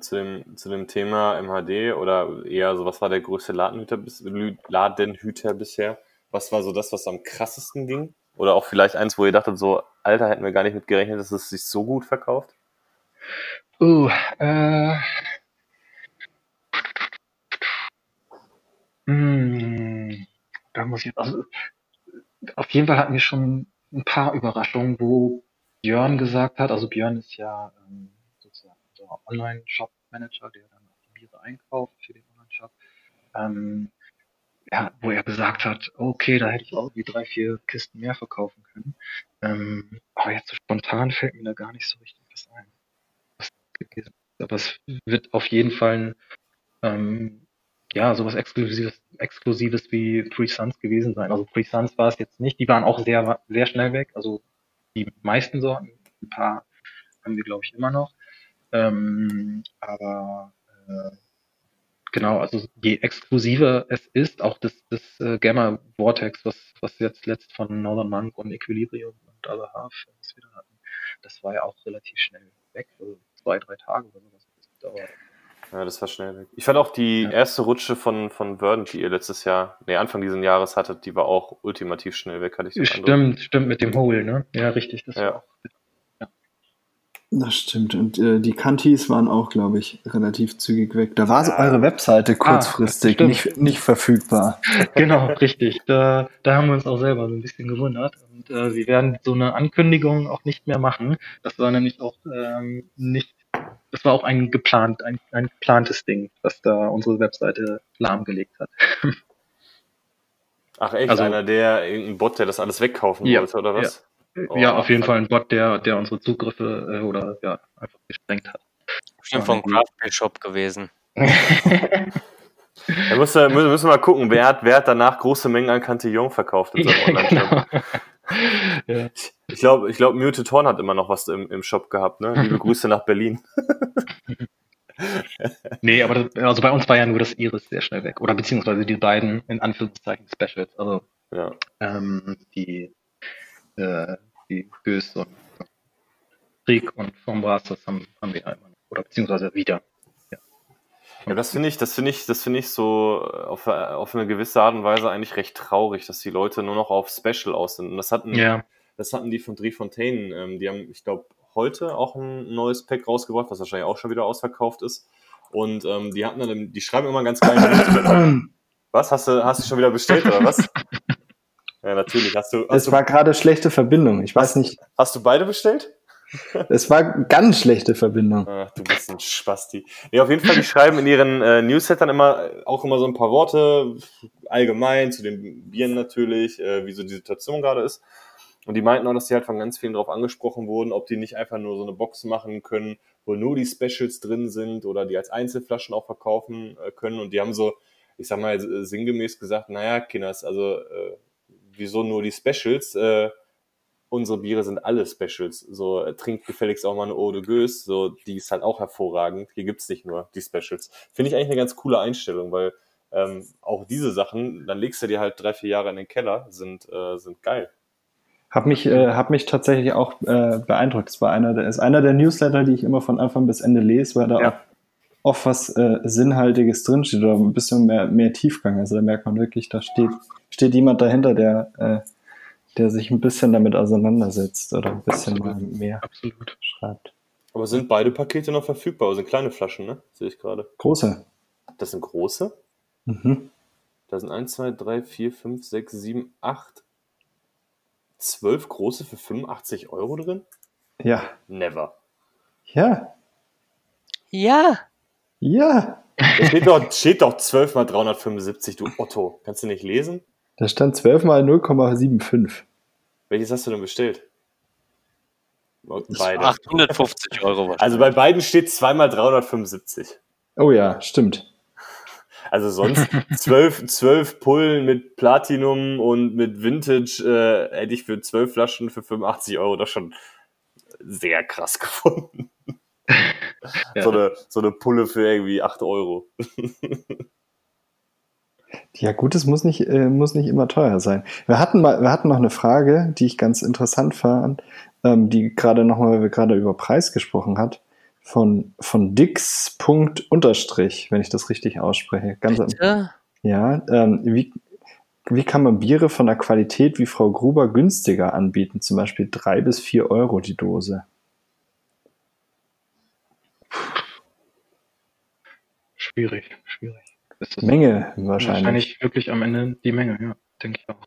Zu dem, zu dem Thema MHD oder eher so, was war der größte Ladenhüter, Ladenhüter bisher? Was war so das, was am krassesten ging? Oder auch vielleicht eins, wo ihr dachtet, so, Alter, hätten wir gar nicht mit gerechnet, dass es sich so gut verkauft? Uh, äh. Hm, da muss ich also, auf jeden Fall hatten wir schon ein paar Überraschungen, wo Björn gesagt hat, also Björn ist ja ähm, unser Online-Shop-Manager, der dann die Biere einkauft für den Online-Shop, ähm, ja, wo er gesagt hat, okay, da hätte ich auch die drei, vier Kisten mehr verkaufen können. Ähm, aber jetzt so spontan fällt mir da gar nicht so richtig was ein. Aber es wird auf jeden Fall ähm, ja, sowas Exklusives, Exklusives wie Three Suns gewesen sein. Also Three Suns war es jetzt nicht, die waren auch sehr, sehr schnell weg. Also die meisten Sorten. Ein paar haben wir, glaube ich, immer noch. Ähm, aber äh, genau, also je exklusiver es ist, auch das, das äh, Gamma Vortex, was, was jetzt letzt von Northern Monk und Equilibrium und Other Half, was wir da hatten, das war ja auch relativ schnell weg, also zwei, drei Tage oder sowas. Das gedauert. Ja, das war schnell weg. Ich fand auch die ja. erste Rutsche von, von Verdant, die ihr letztes Jahr, nee, Anfang dieses Jahres hattet, die war auch ultimativ schnell weg, hatte ich so Stimmt, Eindruck. stimmt, mit dem Hole, ne? Ja, richtig. Das ja. Auch, ja. Das stimmt. Und äh, die Kantis waren auch, glaube ich, relativ zügig weg. Da war ja. eure Webseite ah, kurzfristig ah, nicht, nicht verfügbar. Genau, richtig. Da, da haben wir uns auch selber so ein bisschen gewundert. Und äh, wir werden so eine Ankündigung auch nicht mehr machen. Das war nämlich auch ähm, nicht das war auch ein geplant, ein, ein geplantes Ding, was da unsere Webseite lahmgelegt hat. Ach echt, also, einer der, irgendein Bot, der das alles wegkaufen ja, wollte, oder was? Ja, oh, ja auf jeden Fall ein Bot, der, der unsere Zugriffe äh, oder ja, einfach gesprengt hat. Bestimmt von Craft Shop gewesen. Da müssen wir, müssen wir mal gucken, wer hat, wer hat danach große Mengen an Cantillon verkauft in seinem Online-Shop. Genau. ja. Ich glaube, ich glaub, Muted Horn hat immer noch was im, im Shop gehabt, ne? Liebe Grüße nach Berlin. nee, aber das, also bei uns war ja nur das Iris sehr schnell weg. Oder beziehungsweise die beiden, in Anführungszeichen, Specials. Also ja. ähm, die, äh, die Bös und Krieg und Fombras, das haben, haben wir ja immer noch. Oder beziehungsweise wieder. Ja, das finde ich, das finde ich, das finde ich so auf, auf eine gewisse Art und Weise eigentlich recht traurig, dass die Leute nur noch auf Special aus sind. Und das hatten, ja. das hatten die von Driefontaine. Ähm, die haben, ich glaube, heute auch ein neues Pack rausgebracht, was wahrscheinlich auch schon wieder ausverkauft ist. Und ähm, die hatten dann, die schreiben immer ganz geil. was? Hast du, hast du schon wieder bestellt oder was? ja, natürlich. Hast du, hast es war gerade schlechte Verbindung. Ich weiß hast, nicht. Hast du beide bestellt? Es war ganz schlechte Verbindung. Ach, du bist ein Spasti. Nee, auf jeden Fall, die schreiben in ihren äh, Newslettern immer auch immer so ein paar Worte allgemein zu den Bieren natürlich, äh, wie so die Situation gerade ist. Und die meinten auch, dass die halt von ganz vielen drauf angesprochen wurden, ob die nicht einfach nur so eine Box machen können, wo nur die Specials drin sind oder die als Einzelflaschen auch verkaufen äh, können. Und die haben so, ich sag mal, sinngemäß gesagt, naja, Kinders, also äh, wieso nur die Specials? Äh, unsere Biere sind alle Specials. So, äh, trinkt gefälligst auch mal eine Eau de Gueuse, so, die ist halt auch hervorragend. Hier gibt's nicht nur die Specials. Finde ich eigentlich eine ganz coole Einstellung, weil ähm, auch diese Sachen, dann legst du dir halt drei, vier Jahre in den Keller, sind, äh, sind geil. Hab mich, äh, hab mich tatsächlich auch äh, beeindruckt. Es war einer der, ist einer der Newsletter, die ich immer von Anfang bis Ende lese, weil da Ja. auch oft was äh, Sinnhaltiges drinsteht oder ein bisschen mehr, mehr Tiefgang. Also da merkt man wirklich, da steht, steht jemand dahinter, der, äh, der sich ein bisschen damit auseinandersetzt oder ein bisschen mal mehr Absolut. schreibt. Aber sind beide Pakete noch verfügbar? Also sind kleine Flaschen, ne? Sehe ich gerade. Große. Das sind große. Mhm. Da sind 1, 2, 3, 4, 5, 6, 7, 8, 12 große für 85 Euro drin? Ja. Never. Ja. Ja. Ja. Da steht doch, steht doch 12 mal 375, du Otto. Kannst du nicht lesen? Da stand 12 mal 0,75. Welches hast du denn bestellt? Beide. 850 Euro. Also bei beiden steht 2 mal 375. Oh ja, stimmt. Also sonst 12, 12 Pullen mit Platinum und mit Vintage äh, hätte ich für 12 Flaschen für 85 Euro das schon sehr krass gefunden. Ja. So, eine, so eine Pulle für irgendwie 8 Euro. Ja, gut, es muss nicht, äh, muss nicht immer teuer sein. Wir hatten mal, wir hatten noch eine Frage, die ich ganz interessant fand, ähm, die gerade nochmal, weil wir gerade über Preis gesprochen hat, von, von Dix. Punkt Unterstrich, wenn ich das richtig ausspreche. Ganz Bitte? ja, ähm, wie, wie kann man Biere von der Qualität wie Frau Gruber günstiger anbieten? Zum Beispiel drei bis vier Euro die Dose. Schwierig, schwierig. Ist das Menge wahrscheinlich. wahrscheinlich wirklich am Ende die Menge, ja, denke ich auch.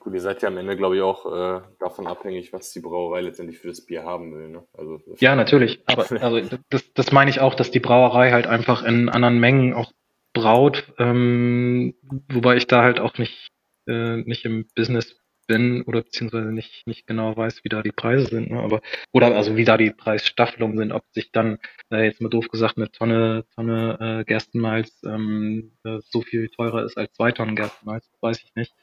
Gut, ihr seid ja am Ende, glaube ich, auch äh, davon abhängig, was die Brauerei letztendlich für das Bier haben will. Ne? Also, Ja, natürlich. Aber also das, das meine ich auch, dass die Brauerei halt einfach in anderen Mengen auch braut, ähm, wobei ich da halt auch nicht, äh, nicht im Business bin oder beziehungsweise nicht, nicht genau weiß, wie da die Preise sind, ne? Aber oder also wie da die Preisstaffelungen sind, ob sich dann äh, jetzt mal doof gesagt eine Tonne Tonne äh, Gerstenmalz ähm, äh, so viel teurer ist als zwei Tonnen Gerstenmalz, weiß ich nicht.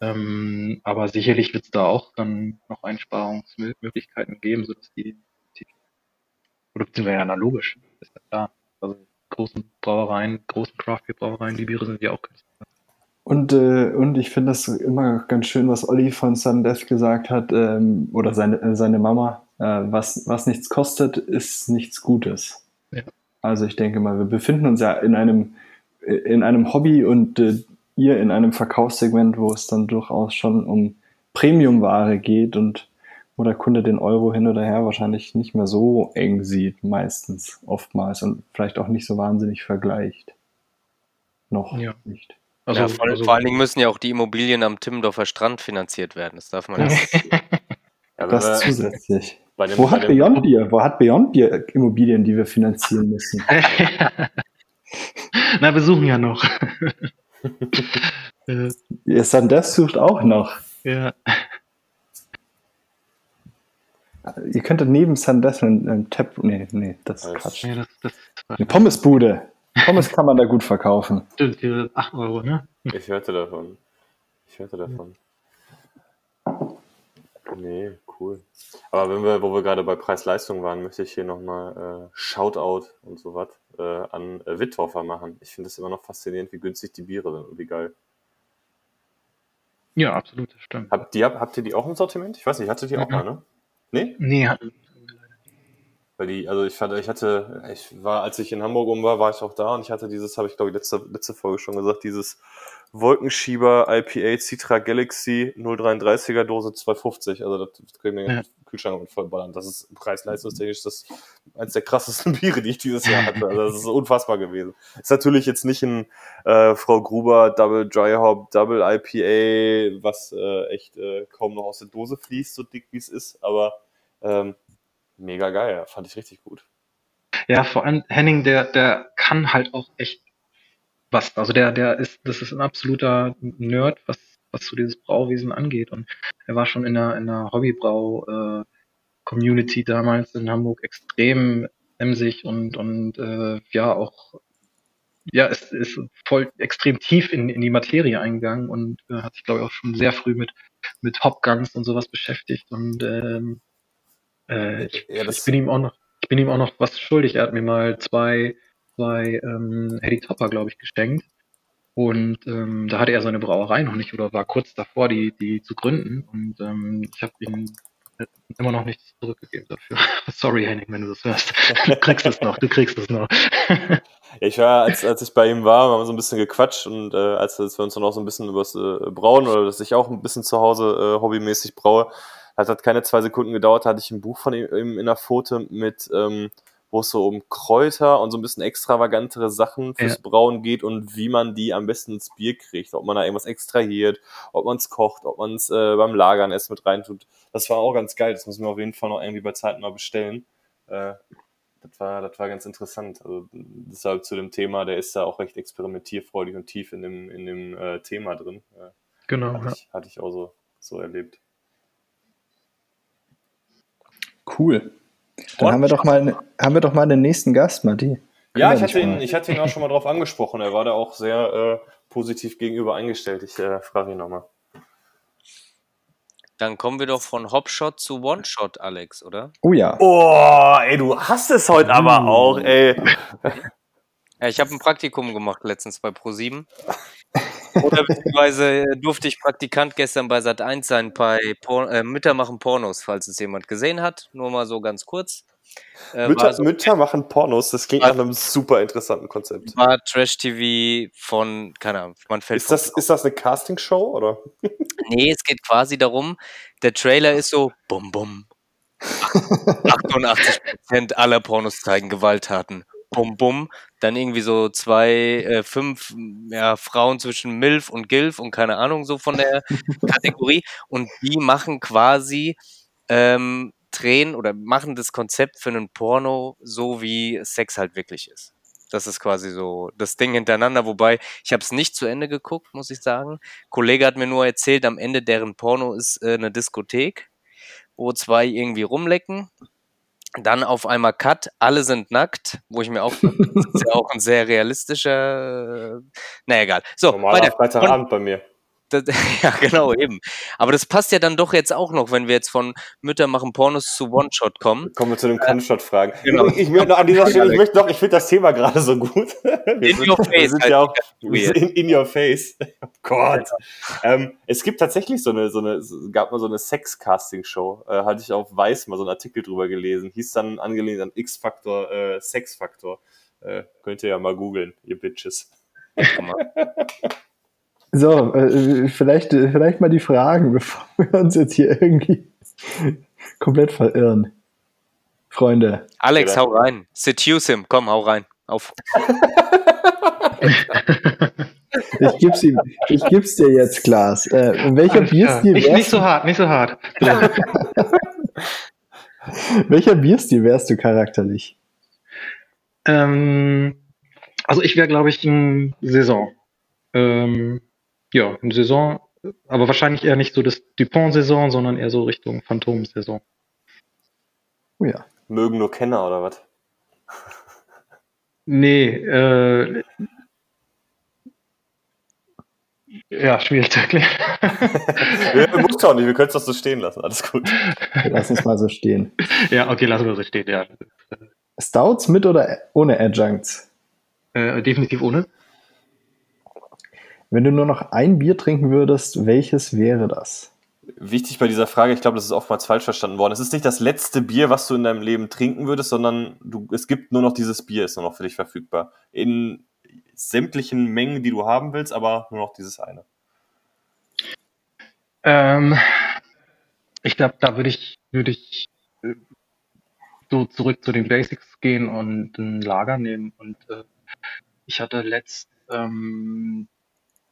Ähm, aber sicherlich wird es da auch dann noch Einsparungsmöglichkeiten geben, sodass die, oder beziehungsweise ja, na logisch, ist ja klar. Also großen Brauereien, großen Craft-Bier-Brauereien, die Biere sind ja auch günstig. Und, äh, und ich finde das immer ganz schön, was Olli von Sundeath gesagt hat, ähm, oder seine, äh, seine Mama, äh, was, was nichts kostet, ist nichts Gutes. Ja. Also ich denke mal, wir befinden uns ja in einem, in einem Hobby und äh, ihr in einem Verkaufssegment, wo es dann durchaus schon um Premiumware geht und wo der Kunde den Euro hin oder her wahrscheinlich nicht mehr so eng sieht, meistens, oftmals und vielleicht auch nicht so wahnsinnig vergleicht. Noch Ja. nicht. Also, ja, vor, also vor allen Dingen müssen ja auch die Immobilien am Timmendorfer Strand finanziert werden. Das darf man ja. ja, wenn Das wir zusätzlich. bei dem, Wo bei hat dem, Beyond Beer? Wo hat Beyond Beer Immobilien, die wir finanzieren müssen? Na, wir suchen ja noch. Ihr Sandev sucht auch noch. ja. Ihr könntet neben Sandev einen, einen Tap. Nee, nee, das ist. Quatsch. ja, das, das Eine Pommesbude. Pommes kann man da gut verkaufen. stimmt, hier 8 Euro, ne? Ich hörte davon. Ich hörte davon. Nee, cool. Aber wenn wir, wo wir gerade bei Preis-Leistung waren, möchte ich hier nochmal äh, Shoutout und so was äh, an äh, Wittorfer machen. Ich finde es immer noch faszinierend, wie günstig die Biere sind und wie geil. Ja, absolut, das stimmt. Habt, die, habt ihr die auch im Sortiment? Ich weiß nicht, hattet ihr auch Mhm. mal, ne? Nee? Nee, hat- Weil die, also ich hatte, ich hatte, ich war, als ich in Hamburg um war, war ich auch da und ich hatte dieses, habe ich glaube ich letzte, letzte Folge schon gesagt, dieses Wolkenschieber IPA Citra Galaxy 033er Dose 250. Also das können wir Ja. den Kühlschrank mit vollballern. Das ist preis-leistungstechnisch das eins der krassesten Biere, die ich dieses Jahr hatte. Also das ist unfassbar gewesen. Ist natürlich jetzt nicht ein äh, Frau Gruber Double Dry Hop Double IPA, was äh, echt äh, kaum noch aus der Dose fließt, so dick wie es ist, aber ähm, mega geil, fand ich richtig gut. Ja, vor allem Henning, der, der kann halt auch echt was. Also der, der ist, das ist ein absoluter Nerd, was, was so dieses Brauwesen angeht. Und er war schon in der, in der Hobbybrau äh, damals in Hamburg extrem emsig und, und äh, ja auch ja, es ist voll extrem tief in, in die Materie eingegangen und äh, hat sich, glaube ich, auch schon sehr früh mit, mit Hopguns und sowas beschäftigt. Und ähm, äh, ich, Ja, das- ich bin ihm auch noch, ich bin ihm auch noch was schuldig. Er hat mir mal zwei bei ähm, Eddie Topper, glaube ich, geschenkt. Und ähm, da hatte er seine Brauerei noch nicht oder war kurz davor, die, die zu gründen. Und ähm, ich habe ihm immer noch nichts zurückgegeben dafür. Sorry, Henning, wenn du das hörst. Du kriegst es noch, du kriegst es noch. ich war, als, als ich bei ihm war, haben wir so ein bisschen gequatscht und äh, als, als wir uns dann auch so ein bisschen übers äh, Brauen oder dass ich auch ein bisschen zu Hause äh, hobbymäßig braue, hat, hat keine zwei Sekunden gedauert, da hatte ich ein Buch von ihm in der Foto mit ähm, wo es so um Kräuter und so ein bisschen extravagantere Sachen fürs ja. Brauen geht und wie man die am besten ins Bier kriegt. Ob man da irgendwas extrahiert, ob man es kocht, ob man es äh, beim Lagern erst mit reintut. Das war auch ganz geil. Das müssen wir auf jeden Fall noch irgendwie bei Zeiten mal bestellen. Äh, das war, das war ganz interessant. Also deshalb zu dem Thema, der ist da auch recht experimentierfreudig und tief in dem, in dem äh, Thema drin. genau. Hatte, ja. ich, hatte ich auch so, so erlebt. Cool. Dann haben wir, doch mal, haben wir doch mal den nächsten Gast, Matti. Ja, ich hatte, ihn, ich hatte ihn auch schon mal drauf angesprochen. Er war da auch sehr äh, positiv gegenüber eingestellt. Ich äh, frage ihn nochmal. Dann kommen wir doch von Hopshot zu One-Shot, Alex, oder? Oh ja. Oh, ey, du hast es heute aber uh. auch, ey. Ja, ich habe ein Praktikum gemacht letztens bei Pro7. Oder beziehungsweise durfte ich Praktikant gestern bei Sat1 sein bei Por äh, Mütter machen Pornos, falls es jemand gesehen hat. Nur mal so ganz kurz. Äh, Mütter, so, Mütter, machen Pornos, das klingt nach einem super interessanten Konzept. War Trash-TV von, keine Ahnung, man fällt Ist das, ist das eine Castingshow, oder? nee, es geht quasi darum, der Trailer ist so, bum bum. 88% aller Pornos zeigen Gewalttaten bum bum, dann irgendwie so zwei, äh, fünf ja, Frauen zwischen MILF und GILF und keine Ahnung so von der Kategorie und die machen quasi ähm, drehen oder machen das Konzept für einen Porno so wie Sex halt wirklich ist. Das ist quasi so das Ding hintereinander, wobei ich habe es nicht zu Ende geguckt, muss ich sagen. Kollege hat mir nur erzählt, am Ende deren Porno ist äh, eine Diskothek, wo zwei irgendwie rumlecken dann auf einmal Cut, alle sind nackt, wo ich mir auch, das ist ja auch ein sehr realistischer, naja, egal. So, Normaler Freitagabend bei mir. Das, ja, genau, eben. Aber das passt ja dann doch jetzt auch noch, wenn wir jetzt von Mütter machen Pornos zu One-Shot kommen. Kommen wir zu den One-Shot-Fragen. Genau. Ich, ich möchte an dieser Stelle, ich möchte noch, ich finde das Thema gerade so gut. Wir in sind, your face. Wir sind halt ja auch in, in, your face. Oh Gott. Ja. Ähm, es gibt tatsächlich so eine, so eine, gab mal so eine Sex-Casting-Show. Äh, hatte ich auf Weiß mal so einen Artikel drüber gelesen. Hieß dann angelehnt an X-Faktor, äh, Sex-Faktor. Äh, könnt ihr ja mal googeln, ihr Bitches. So, äh, vielleicht, äh, vielleicht mal die Fragen, bevor wir uns jetzt hier irgendwie komplett verirren. Freunde. Alex, hau rein. Seduce him. Komm, hau rein. Auf. ich, gib's ihm, ich gib's dir jetzt, Klaas. Äh, welcher Bierstil wärst Nicht so hart, nicht so hart. welcher Bierstil wärst du charakterlich? Ähm, also ich wäre, glaube ich, ein Saison. Ähm, ja, eine Saison, aber wahrscheinlich eher nicht so das Dupont-Saison, sondern eher so Richtung Phantom-Saison. Oh ja. Mögen nur Kenner oder was? Nee, äh, ja, schwierig zu erklären. wir musst auch nicht, wir können es doch so stehen lassen, alles gut. Lass uns mal so stehen. Ja, okay, lassen wir so stehen, ja. Stouts mit oder ohne Adjuncts? Äh, definitiv ohne. Wenn du nur noch ein Bier trinken würdest, welches wäre das? Wichtig bei dieser Frage, ich glaube, das ist oftmals falsch verstanden worden. Es ist nicht das letzte Bier, was du in deinem Leben trinken würdest, sondern du, es gibt nur noch dieses Bier, ist nur noch für dich verfügbar. In sämtlichen Mengen, die du haben willst, aber nur noch dieses eine. Ähm, ich glaube, da würde ich, würde ich äh, so zurück zu den Basics gehen und ein Lager nehmen. Und äh, ich hatte letzt ähm,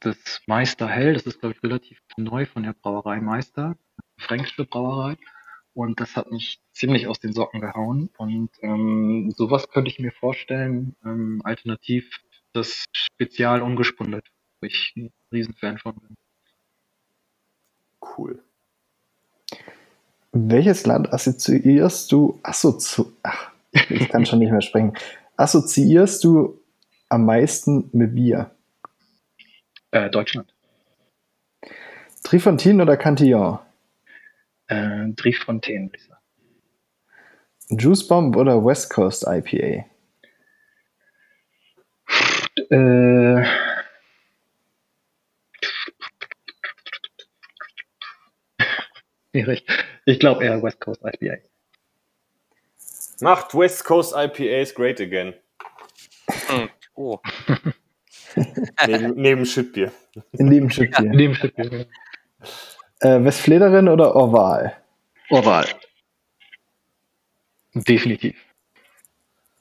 das Meister Hell, das ist, glaube ich, relativ neu von der Brauerei Meister, fränkische Brauerei. Und das hat mich ziemlich aus den Socken gehauen. Und ähm, sowas könnte ich mir vorstellen, ähm, alternativ das Spezial ungespundet, wo ich ein Riesenfan von bin. Cool. Welches Land assoziierst du, assozi ach, ich kann schon nicht mehr sprechen, assoziierst du am meisten mit Bier? Äh, Deutschland. Trifontin oder Cantillon? Äh, Trifontaine, würde ich sagen. Juice Bomb oder West Coast IPA? Äh, schwierig. Ich glaube eher West Coast IPA. Macht West Coast IPAs great again. Hm. Oh. neben, neben Shitbier. Neben Schüttbier. Neben Stückbier. Äh, Westflederin oder Oval? Oval. Definitiv.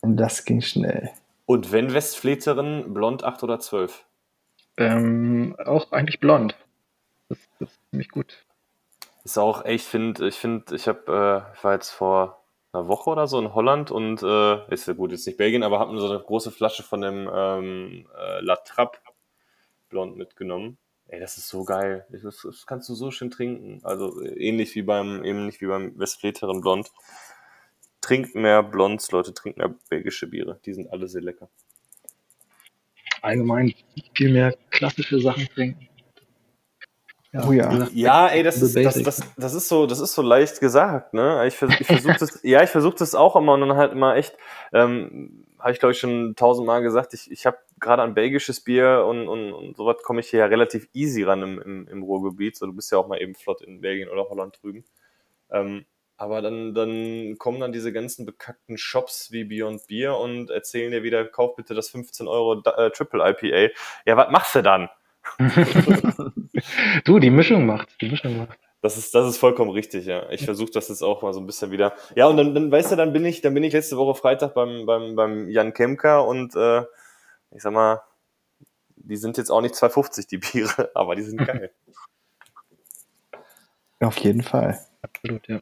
Und das ging schnell. Und wenn Westfleterin, blond 8 oder 12? Ähm, auch eigentlich blond. Das, das ist ziemlich gut. Ist auch, ey, ich finde, ich finde, ich habe, äh, ich war jetzt vor einer Woche oder so in Holland und äh, ist ja gut, jetzt nicht Belgien, aber habe mir so eine große Flasche von dem ähm, äh, La Trappe Blond mitgenommen. Ey, das ist so geil. Das, das kannst du so schön trinken. Also äh, ähnlich wie beim, ähnlich wie beim Westfleteren Blond. Trinkt mehr Blonds, Leute, trinkt mehr belgische Biere. Die sind alle sehr lecker. Allgemein viel mehr klassische Sachen trinken. Oh ja. wie gesagt, Ja, ey, das ist, das, das, das ist so, das ist so leicht gesagt, ne? Ich, vers ich versuche das, ja, ich versuche das auch immer und dann halt immer echt, ähm, habe ich glaube ich schon tausendmal gesagt, ich, ich habe gerade an belgisches Bier und, und, und sowas komme ich hier ja relativ easy ran im, im, im Ruhrgebiet. So, du bist ja auch mal eben flott in Belgien oder Holland drüben. Ähm, aber dann, dann kommen dann diese ganzen bekackten Shops wie Beyond Beer und erzählen dir wieder, kauf bitte das 15 Euro äh, Triple IPA. Ja, was machst du dann? du, die Mischung macht. Die Mischung macht. Das ist, das ist vollkommen richtig, ja. Ich versuche das jetzt auch mal so ein bisschen wieder. Ja, und dann, dann weißt du, dann bin ich, dann bin ich letzte Woche Freitag beim, beim, beim Jan Kemker und äh, ich sag mal, die sind jetzt auch nicht 250, die Biere, aber die sind geil. Auf jeden Fall. Absolut, ja.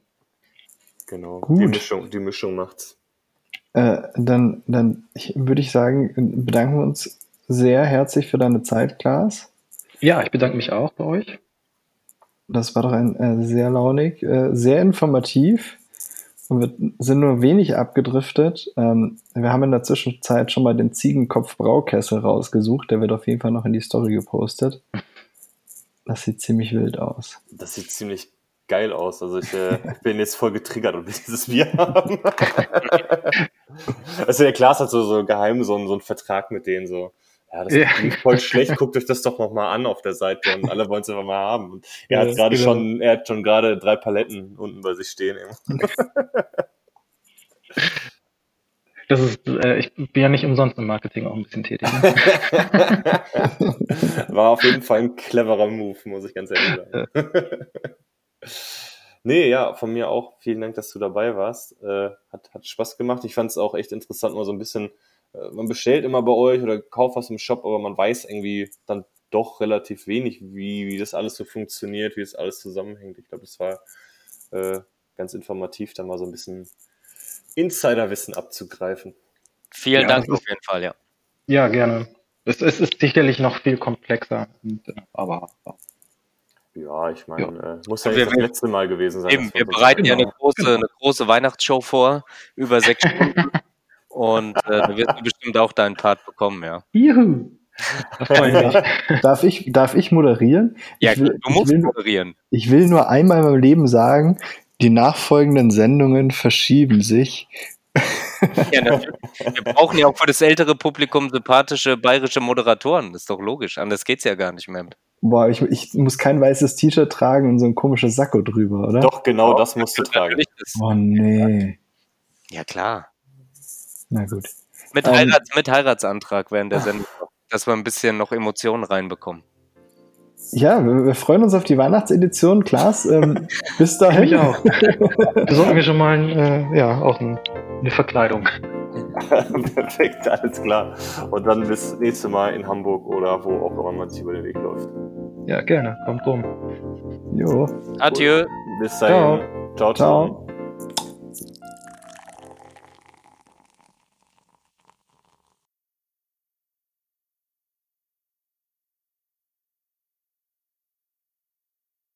genau. Gut. Die Mischung, die Mischung macht's. Äh, dann dann würde ich sagen, bedanken wir uns sehr herzlich für deine Zeit, Klaas. Ja, ich bedanke mich auch bei euch. Das war doch ein äh, sehr launig, äh, sehr informativ und wir sind nur wenig abgedriftet. Ähm, wir haben in der Zwischenzeit schon mal den Ziegenkopf Braukessel rausgesucht. Der wird auf jeden Fall noch in die Story gepostet. Das sieht ziemlich wild aus. Das sieht ziemlich geil aus. Also ich, äh, bin jetzt voll getriggert und will dieses Bier haben. also der Klaas hat so, so geheim so, so einen Vertrag mit denen so. Ja, das Ja. ist voll schlecht, guckt euch das doch noch mal an auf der Seite und alle wollen es einfach mal haben. Und er Ja, hat gerade genau. schon, er hat schon gerade drei Paletten unten bei sich stehen. Das ist, äh, ich bin ja nicht umsonst im Marketing auch ein bisschen tätig. Ne? War auf jeden Fall ein cleverer Move, muss ich ganz ehrlich sagen. nee, ja, von mir auch. Vielen Dank, dass du dabei warst. Äh, hat, hat Spaß gemacht. Ich fand es auch echt interessant, mal so ein bisschen, man bestellt immer bei euch oder kauft was im Shop, aber man weiß irgendwie dann doch relativ wenig, wie, wie das alles so funktioniert, wie das alles zusammenhängt. Ich glaube, es war äh, ganz informativ, da mal so ein bisschen Insiderwissen abzugreifen. Vielen Ja, Dank das auf jeden Fall, ja. ja, gerne. Es, es ist sicherlich noch viel komplexer. Und, äh, aber Ja, ich meine, äh, muss ja nicht wir- das letzte Mal gewesen sein. Eben, wir bereiten ja eine Genau, große, genau. eine große Weihnachtsshow vor, über sechs Stunden. Und äh, da wirst du bestimmt auch deinen Part bekommen, ja. juhu. Darf ich, darf ich moderieren? Ja, ich, will, du musst ich, will, moderieren. ich will nur einmal in meinem Leben sagen, die nachfolgenden Sendungen verschieben sich. Ja, natürlich. Wir brauchen ja auch für das ältere Publikum sympathische bayerische Moderatoren. Das ist doch logisch. Anders geht's ja gar nicht mehr. Boah, ich, ich muss kein weißes T-Shirt tragen und so ein komisches Sakko drüber, oder? Doch, genau das musst du tragen. Das- Oh nee. Ja, klar. Na gut. Mit, Ähm. Heirats, mit Heiratsantrag während der Sendung, dass wir ein bisschen noch Emotionen reinbekommen. Ja, wir, wir freuen uns auf die Weihnachtsedition. Klaas, ähm, bis Ich dahin. mich auch. Besorgen wir schon mal äh, ja, auch ein, eine Verkleidung. Perfekt, alles klar. Und dann bis nächste Mal in Hamburg oder wo auch immer man sich über den Weg läuft. Ja, gerne. Kommt rum. Jo. Adieu. Bis dahin. ciao. ciao. Ciao.